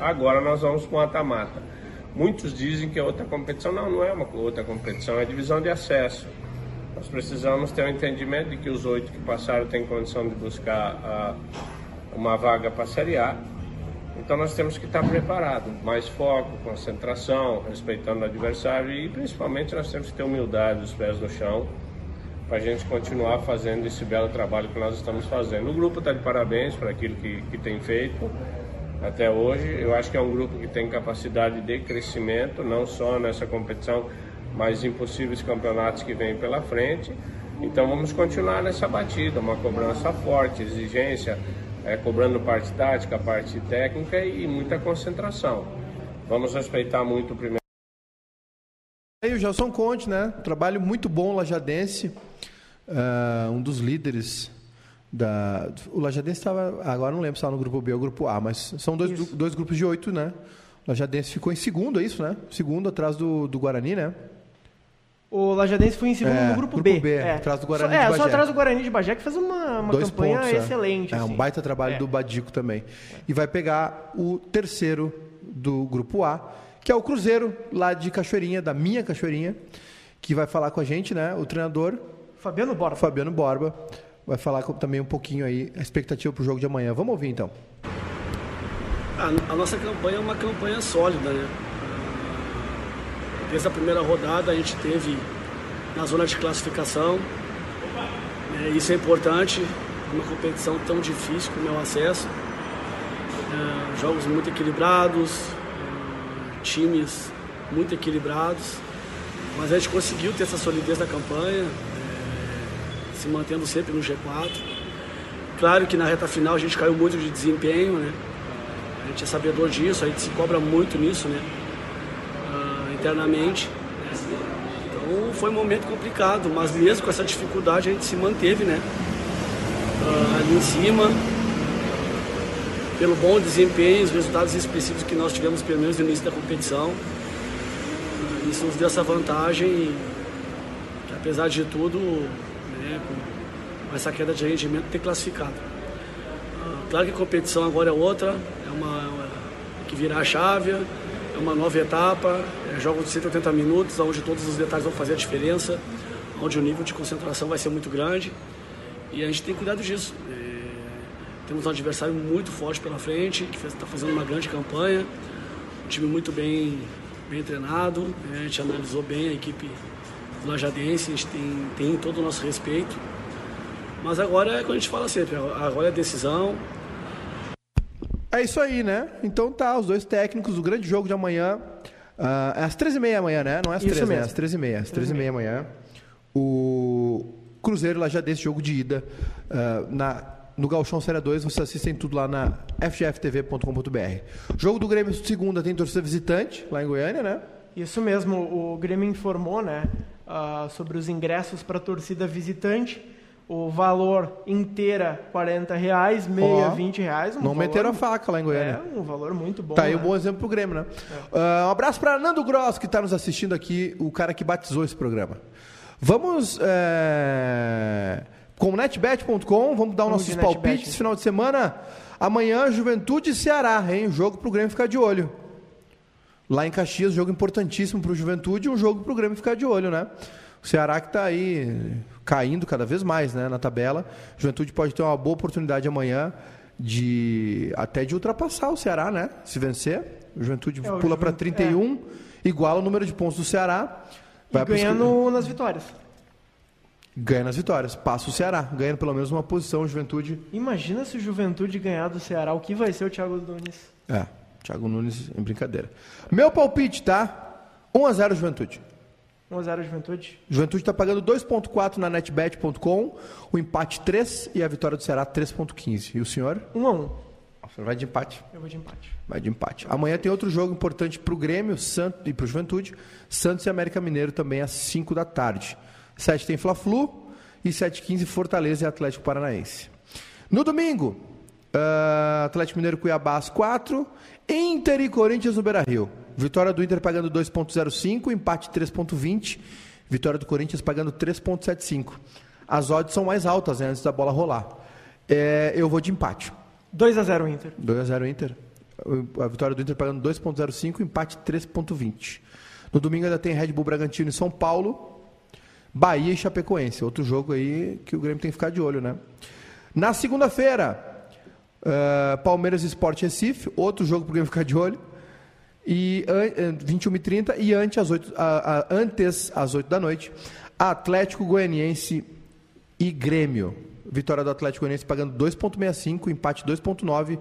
Agora nós vamos com a mata-mata. Muitos dizem que é outra competição. Não, não é uma outra competição, é divisão de acesso. Nós precisamos ter o entendimento de que os oito que passaram têm condição de buscar a, uma vaga para a Série A. Então nós temos que estar preparados, mais foco, concentração, respeitando o adversário e principalmente nós temos que ter humildade, os pés no chão, para a gente continuar fazendo esse belo trabalho que nós estamos fazendo. O grupo está de parabéns por aquilo que, que tem feito até hoje. Eu acho que é um grupo que tem capacidade de crescimento, não só nessa competição, mas em possíveis campeonatos que vêm pela frente. Então vamos continuar nessa batida, uma cobrança forte, exigência, é, cobrando parte tática, parte técnica e muita concentração. Vamos respeitar muito o primeiro. Aí o Gelson Conte, né? Trabalho muito bom lajadense, ah, um dos líderes da. O Lajadense estava. Agora não lembro se estava no grupo B ou grupo A, mas são dois, Isso. dois grupos de oito, né? O Lajadense ficou em segundo, é isso, né? Segundo atrás do, do Guarani, né? O Lajadense foi em segundo É, no grupo, grupo B. B, é. atrás do Guarani só, de É, Bagé. só atrás do Guarani de Bagé, que fez uma, uma Dois campanha pontos, é. excelente. É, um assim. baita trabalho É. do Badico também. E vai pegar o terceiro do grupo A, que é o Cruzeiro, lá de Cachoeirinha, da minha Cachoeirinha, que vai falar com a gente, né? O treinador, Fabiano Borba. Fabiano Borba, vai falar com- também um pouquinho aí a expectativa para o jogo de amanhã. Vamos ouvir então. A, a nossa campanha é uma campanha sólida, né? Desde a primeira rodada a gente teve na zona de classificação. né? isso é importante, numa competição tão difícil como é o acesso. Ah, jogos muito equilibrados, ah, times muito equilibrados. Mas a gente conseguiu ter essa solidez da campanha, eh, se mantendo sempre no G4. Claro que na reta final a gente caiu muito de desempenho, né? A gente é sabedor disso, a gente se cobra muito nisso, né? Internamente. Então foi um momento complicado, mas mesmo com essa dificuldade a gente se manteve, né? Uh, ali em cima, pelo bom desempenho, os resultados expressivos que nós tivemos pelo menos no início da competição. Uh, isso nos deu essa vantagem que, apesar de tudo, né, com essa queda de rendimento, ter classificado. Claro que a competição agora é outra, é uma, uma que virar a chave, é uma nova etapa, é jogo de 180 minutos, onde todos os detalhes vão fazer a diferença, onde o nível de concentração vai ser muito grande e a gente tem cuidado disso. É, temos um adversário muito forte pela frente, que está fazendo uma grande campanha, um time muito bem, bem treinado, né? a gente analisou bem a equipe lajadense, a gente tem, tem todo o nosso respeito. Mas agora é quando a gente fala sempre, agora é decisão, é isso aí, né? Então tá, os dois técnicos, o grande jogo de amanhã. Uh, é às 13h30 amanhã, né? Não é às 13 né? Às 13h30. Às 13h30 amanhã. O Cruzeiro lá já desse jogo de ida uh, na, no Galchão Série 2. Vocês assistem tudo lá na fgftv.com.br. Jogo do Grêmio segunda tem torcida visitante lá em Goiânia, né? Isso mesmo. O Grêmio informou, né? Uh, sobre os ingressos para a torcida visitante o valor inteira 40 reais, meia oh, 20 reais. Um não valor, meteram a faca lá em Goiânia. É, um valor muito bom. Tá aí né? um bom exemplo pro Grêmio, né? É. Uh, um abraço para Nando Gross, que está nos assistindo aqui, o cara que batizou esse programa. Vamos é, com o netbet.com, vamos dar os nossos palpites. Esse final de semana, amanhã, Juventude e Ceará, hein? Jogo pro Grêmio ficar de olho. Lá em Caxias, jogo importantíssimo pro Juventude e um jogo pro Grêmio ficar de olho, né? O Ceará que está aí caindo cada vez mais né, na tabela. Juventude pode ter uma boa oportunidade amanhã de até de ultrapassar o Ceará, né? Se vencer. O Juventude é, pula para 31, é. iguala o número de pontos do Ceará. Vai e ganhando nas vitórias. Ganha nas vitórias, passa o Ceará, ganha pelo menos uma posição o Juventude. Imagina se o Juventude ganhar do Ceará, o que vai ser o Thiago Nunes? É, Thiago Nunes em brincadeira. Meu palpite, tá? 1 a 0 Juventude. 1x0 Juventude. Juventude está pagando 2.4 na netbet.com, o empate 3 e a vitória do Ceará 3.15. E o senhor? 1x1. Você vai de empate? Eu vou de empate. Vai de empate. Amanhã tem outro jogo importante para o Grêmio Santos, e para o Juventude. Santos e América Mineiro também às 5 da tarde. 7 tem Fla-Flu e 7h15 Fortaleza e Atlético Paranaense. No domingo, uh, Atlético Mineiro Cuiabá às 4 Inter e Corinthians no Beira-Rio. Vitória do Inter pagando 2,05, empate 3,20. Vitória do Corinthians pagando 3,75. As odds são mais altas né, antes da bola rolar. É, eu vou de empate. 2 a 0 Inter. 2 a 0 Inter. A vitória do Inter pagando 2,05, empate 3,20. No domingo ainda tem Red Bull Bragantino e São Paulo, Bahia e Chapecoense. Outro jogo aí que o Grêmio tem que ficar de olho, né? Na segunda-feira, uh, Palmeiras e Sport Recife. Outro jogo para o Grêmio ficar de olho e 21h30 e antes às 8, a, a, antes às 8 da noite, Atlético Goianiense e Grêmio. Vitória do Atlético Goianiense pagando 2.65, empate 2.9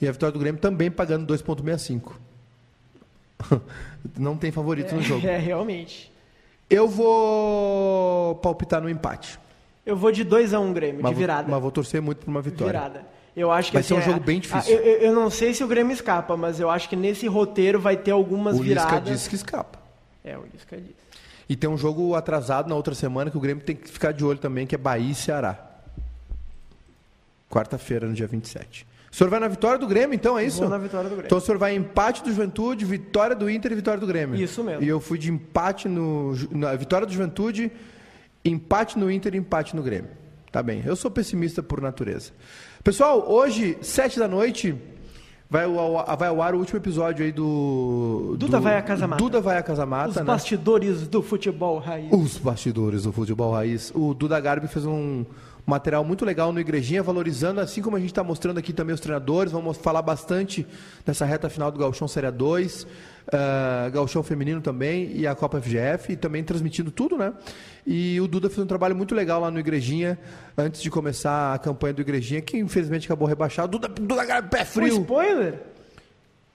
e a vitória do Grêmio também pagando 2.65. (laughs) Não tem favorito é, no jogo. (laughs) É, realmente. Eu vou palpitar no empate. Eu vou de 2 a 1 um, Grêmio, mas de virada. Vou, mas vou torcer muito por uma vitória. Virada. Eu acho que vai assim, ser um jogo é, bem difícil. Eu, eu, não sei se o Grêmio escapa, mas eu acho que nesse roteiro vai ter algumas o viradas. O Lisca disse que escapa. É, o Lisca disse. E tem um jogo atrasado na outra semana que o Grêmio tem que ficar de olho também, que é Bahia e Ceará. Quarta-feira, no dia 27. O senhor vai na vitória do Grêmio, então, é isso? Vou na vitória do Grêmio. Então o senhor vai empate do Juventude, vitória do Inter e vitória do Grêmio. Isso mesmo. E eu fui de empate no. Na vitória do Juventude, empate no Inter e empate no Grêmio. Tá bem. Eu sou pessimista por natureza. Pessoal, hoje, sete da noite, vai ao, vai ao ar o último episódio aí do. Duda do, vai a Casa Mata. Duda vai a Casa Mata. Os né? bastidores do futebol raiz. Os bastidores do futebol raiz. O Duda Garbi fez um material muito legal no Igrejinha, valorizando, assim como a gente está mostrando aqui também os treinadores. Vamos falar bastante dessa reta final do Galchão Série 2 uh, Galchão Feminino também e a Copa FGF, e também transmitindo tudo, né? E o Duda fez um trabalho muito legal lá no Igrejinha, antes de começar a campanha do Igrejinha, que infelizmente acabou rebaixado. Duda, Duda pé frio! Um spoiler?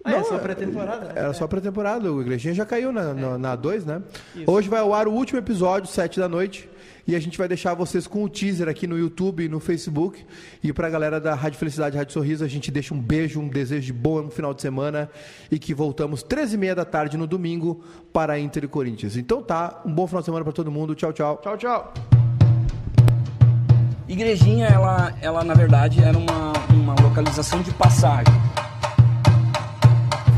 Ah, é Não, é só pré-temporada? Né? Era é. só pré-temporada, o Igrejinha já caiu na, na, na 2, né? Isso. Hoje vai ao ar o último episódio, 7 da noite. E a gente vai deixar vocês com o teaser aqui no YouTube e no Facebook. E para a galera da Rádio Felicidade, Rádio Sorriso, a gente deixa um beijo, um desejo de bom final de semana e que voltamos 13h30 da tarde no domingo para Inter e Corinthians. Então tá, um bom final de semana para todo mundo. Tchau, tchau. Tchau, tchau. Igrejinha, ela, ela na verdade era uma, uma localização de passagem.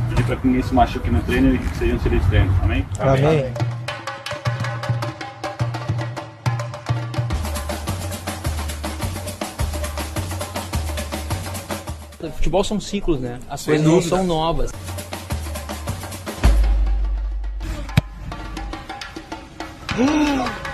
Pedir para que ninguém se machuque no treino e que sejam seres treinos, amém? Amém. Futebol são ciclos, né? As coisas não são novas. Hum. (gasps)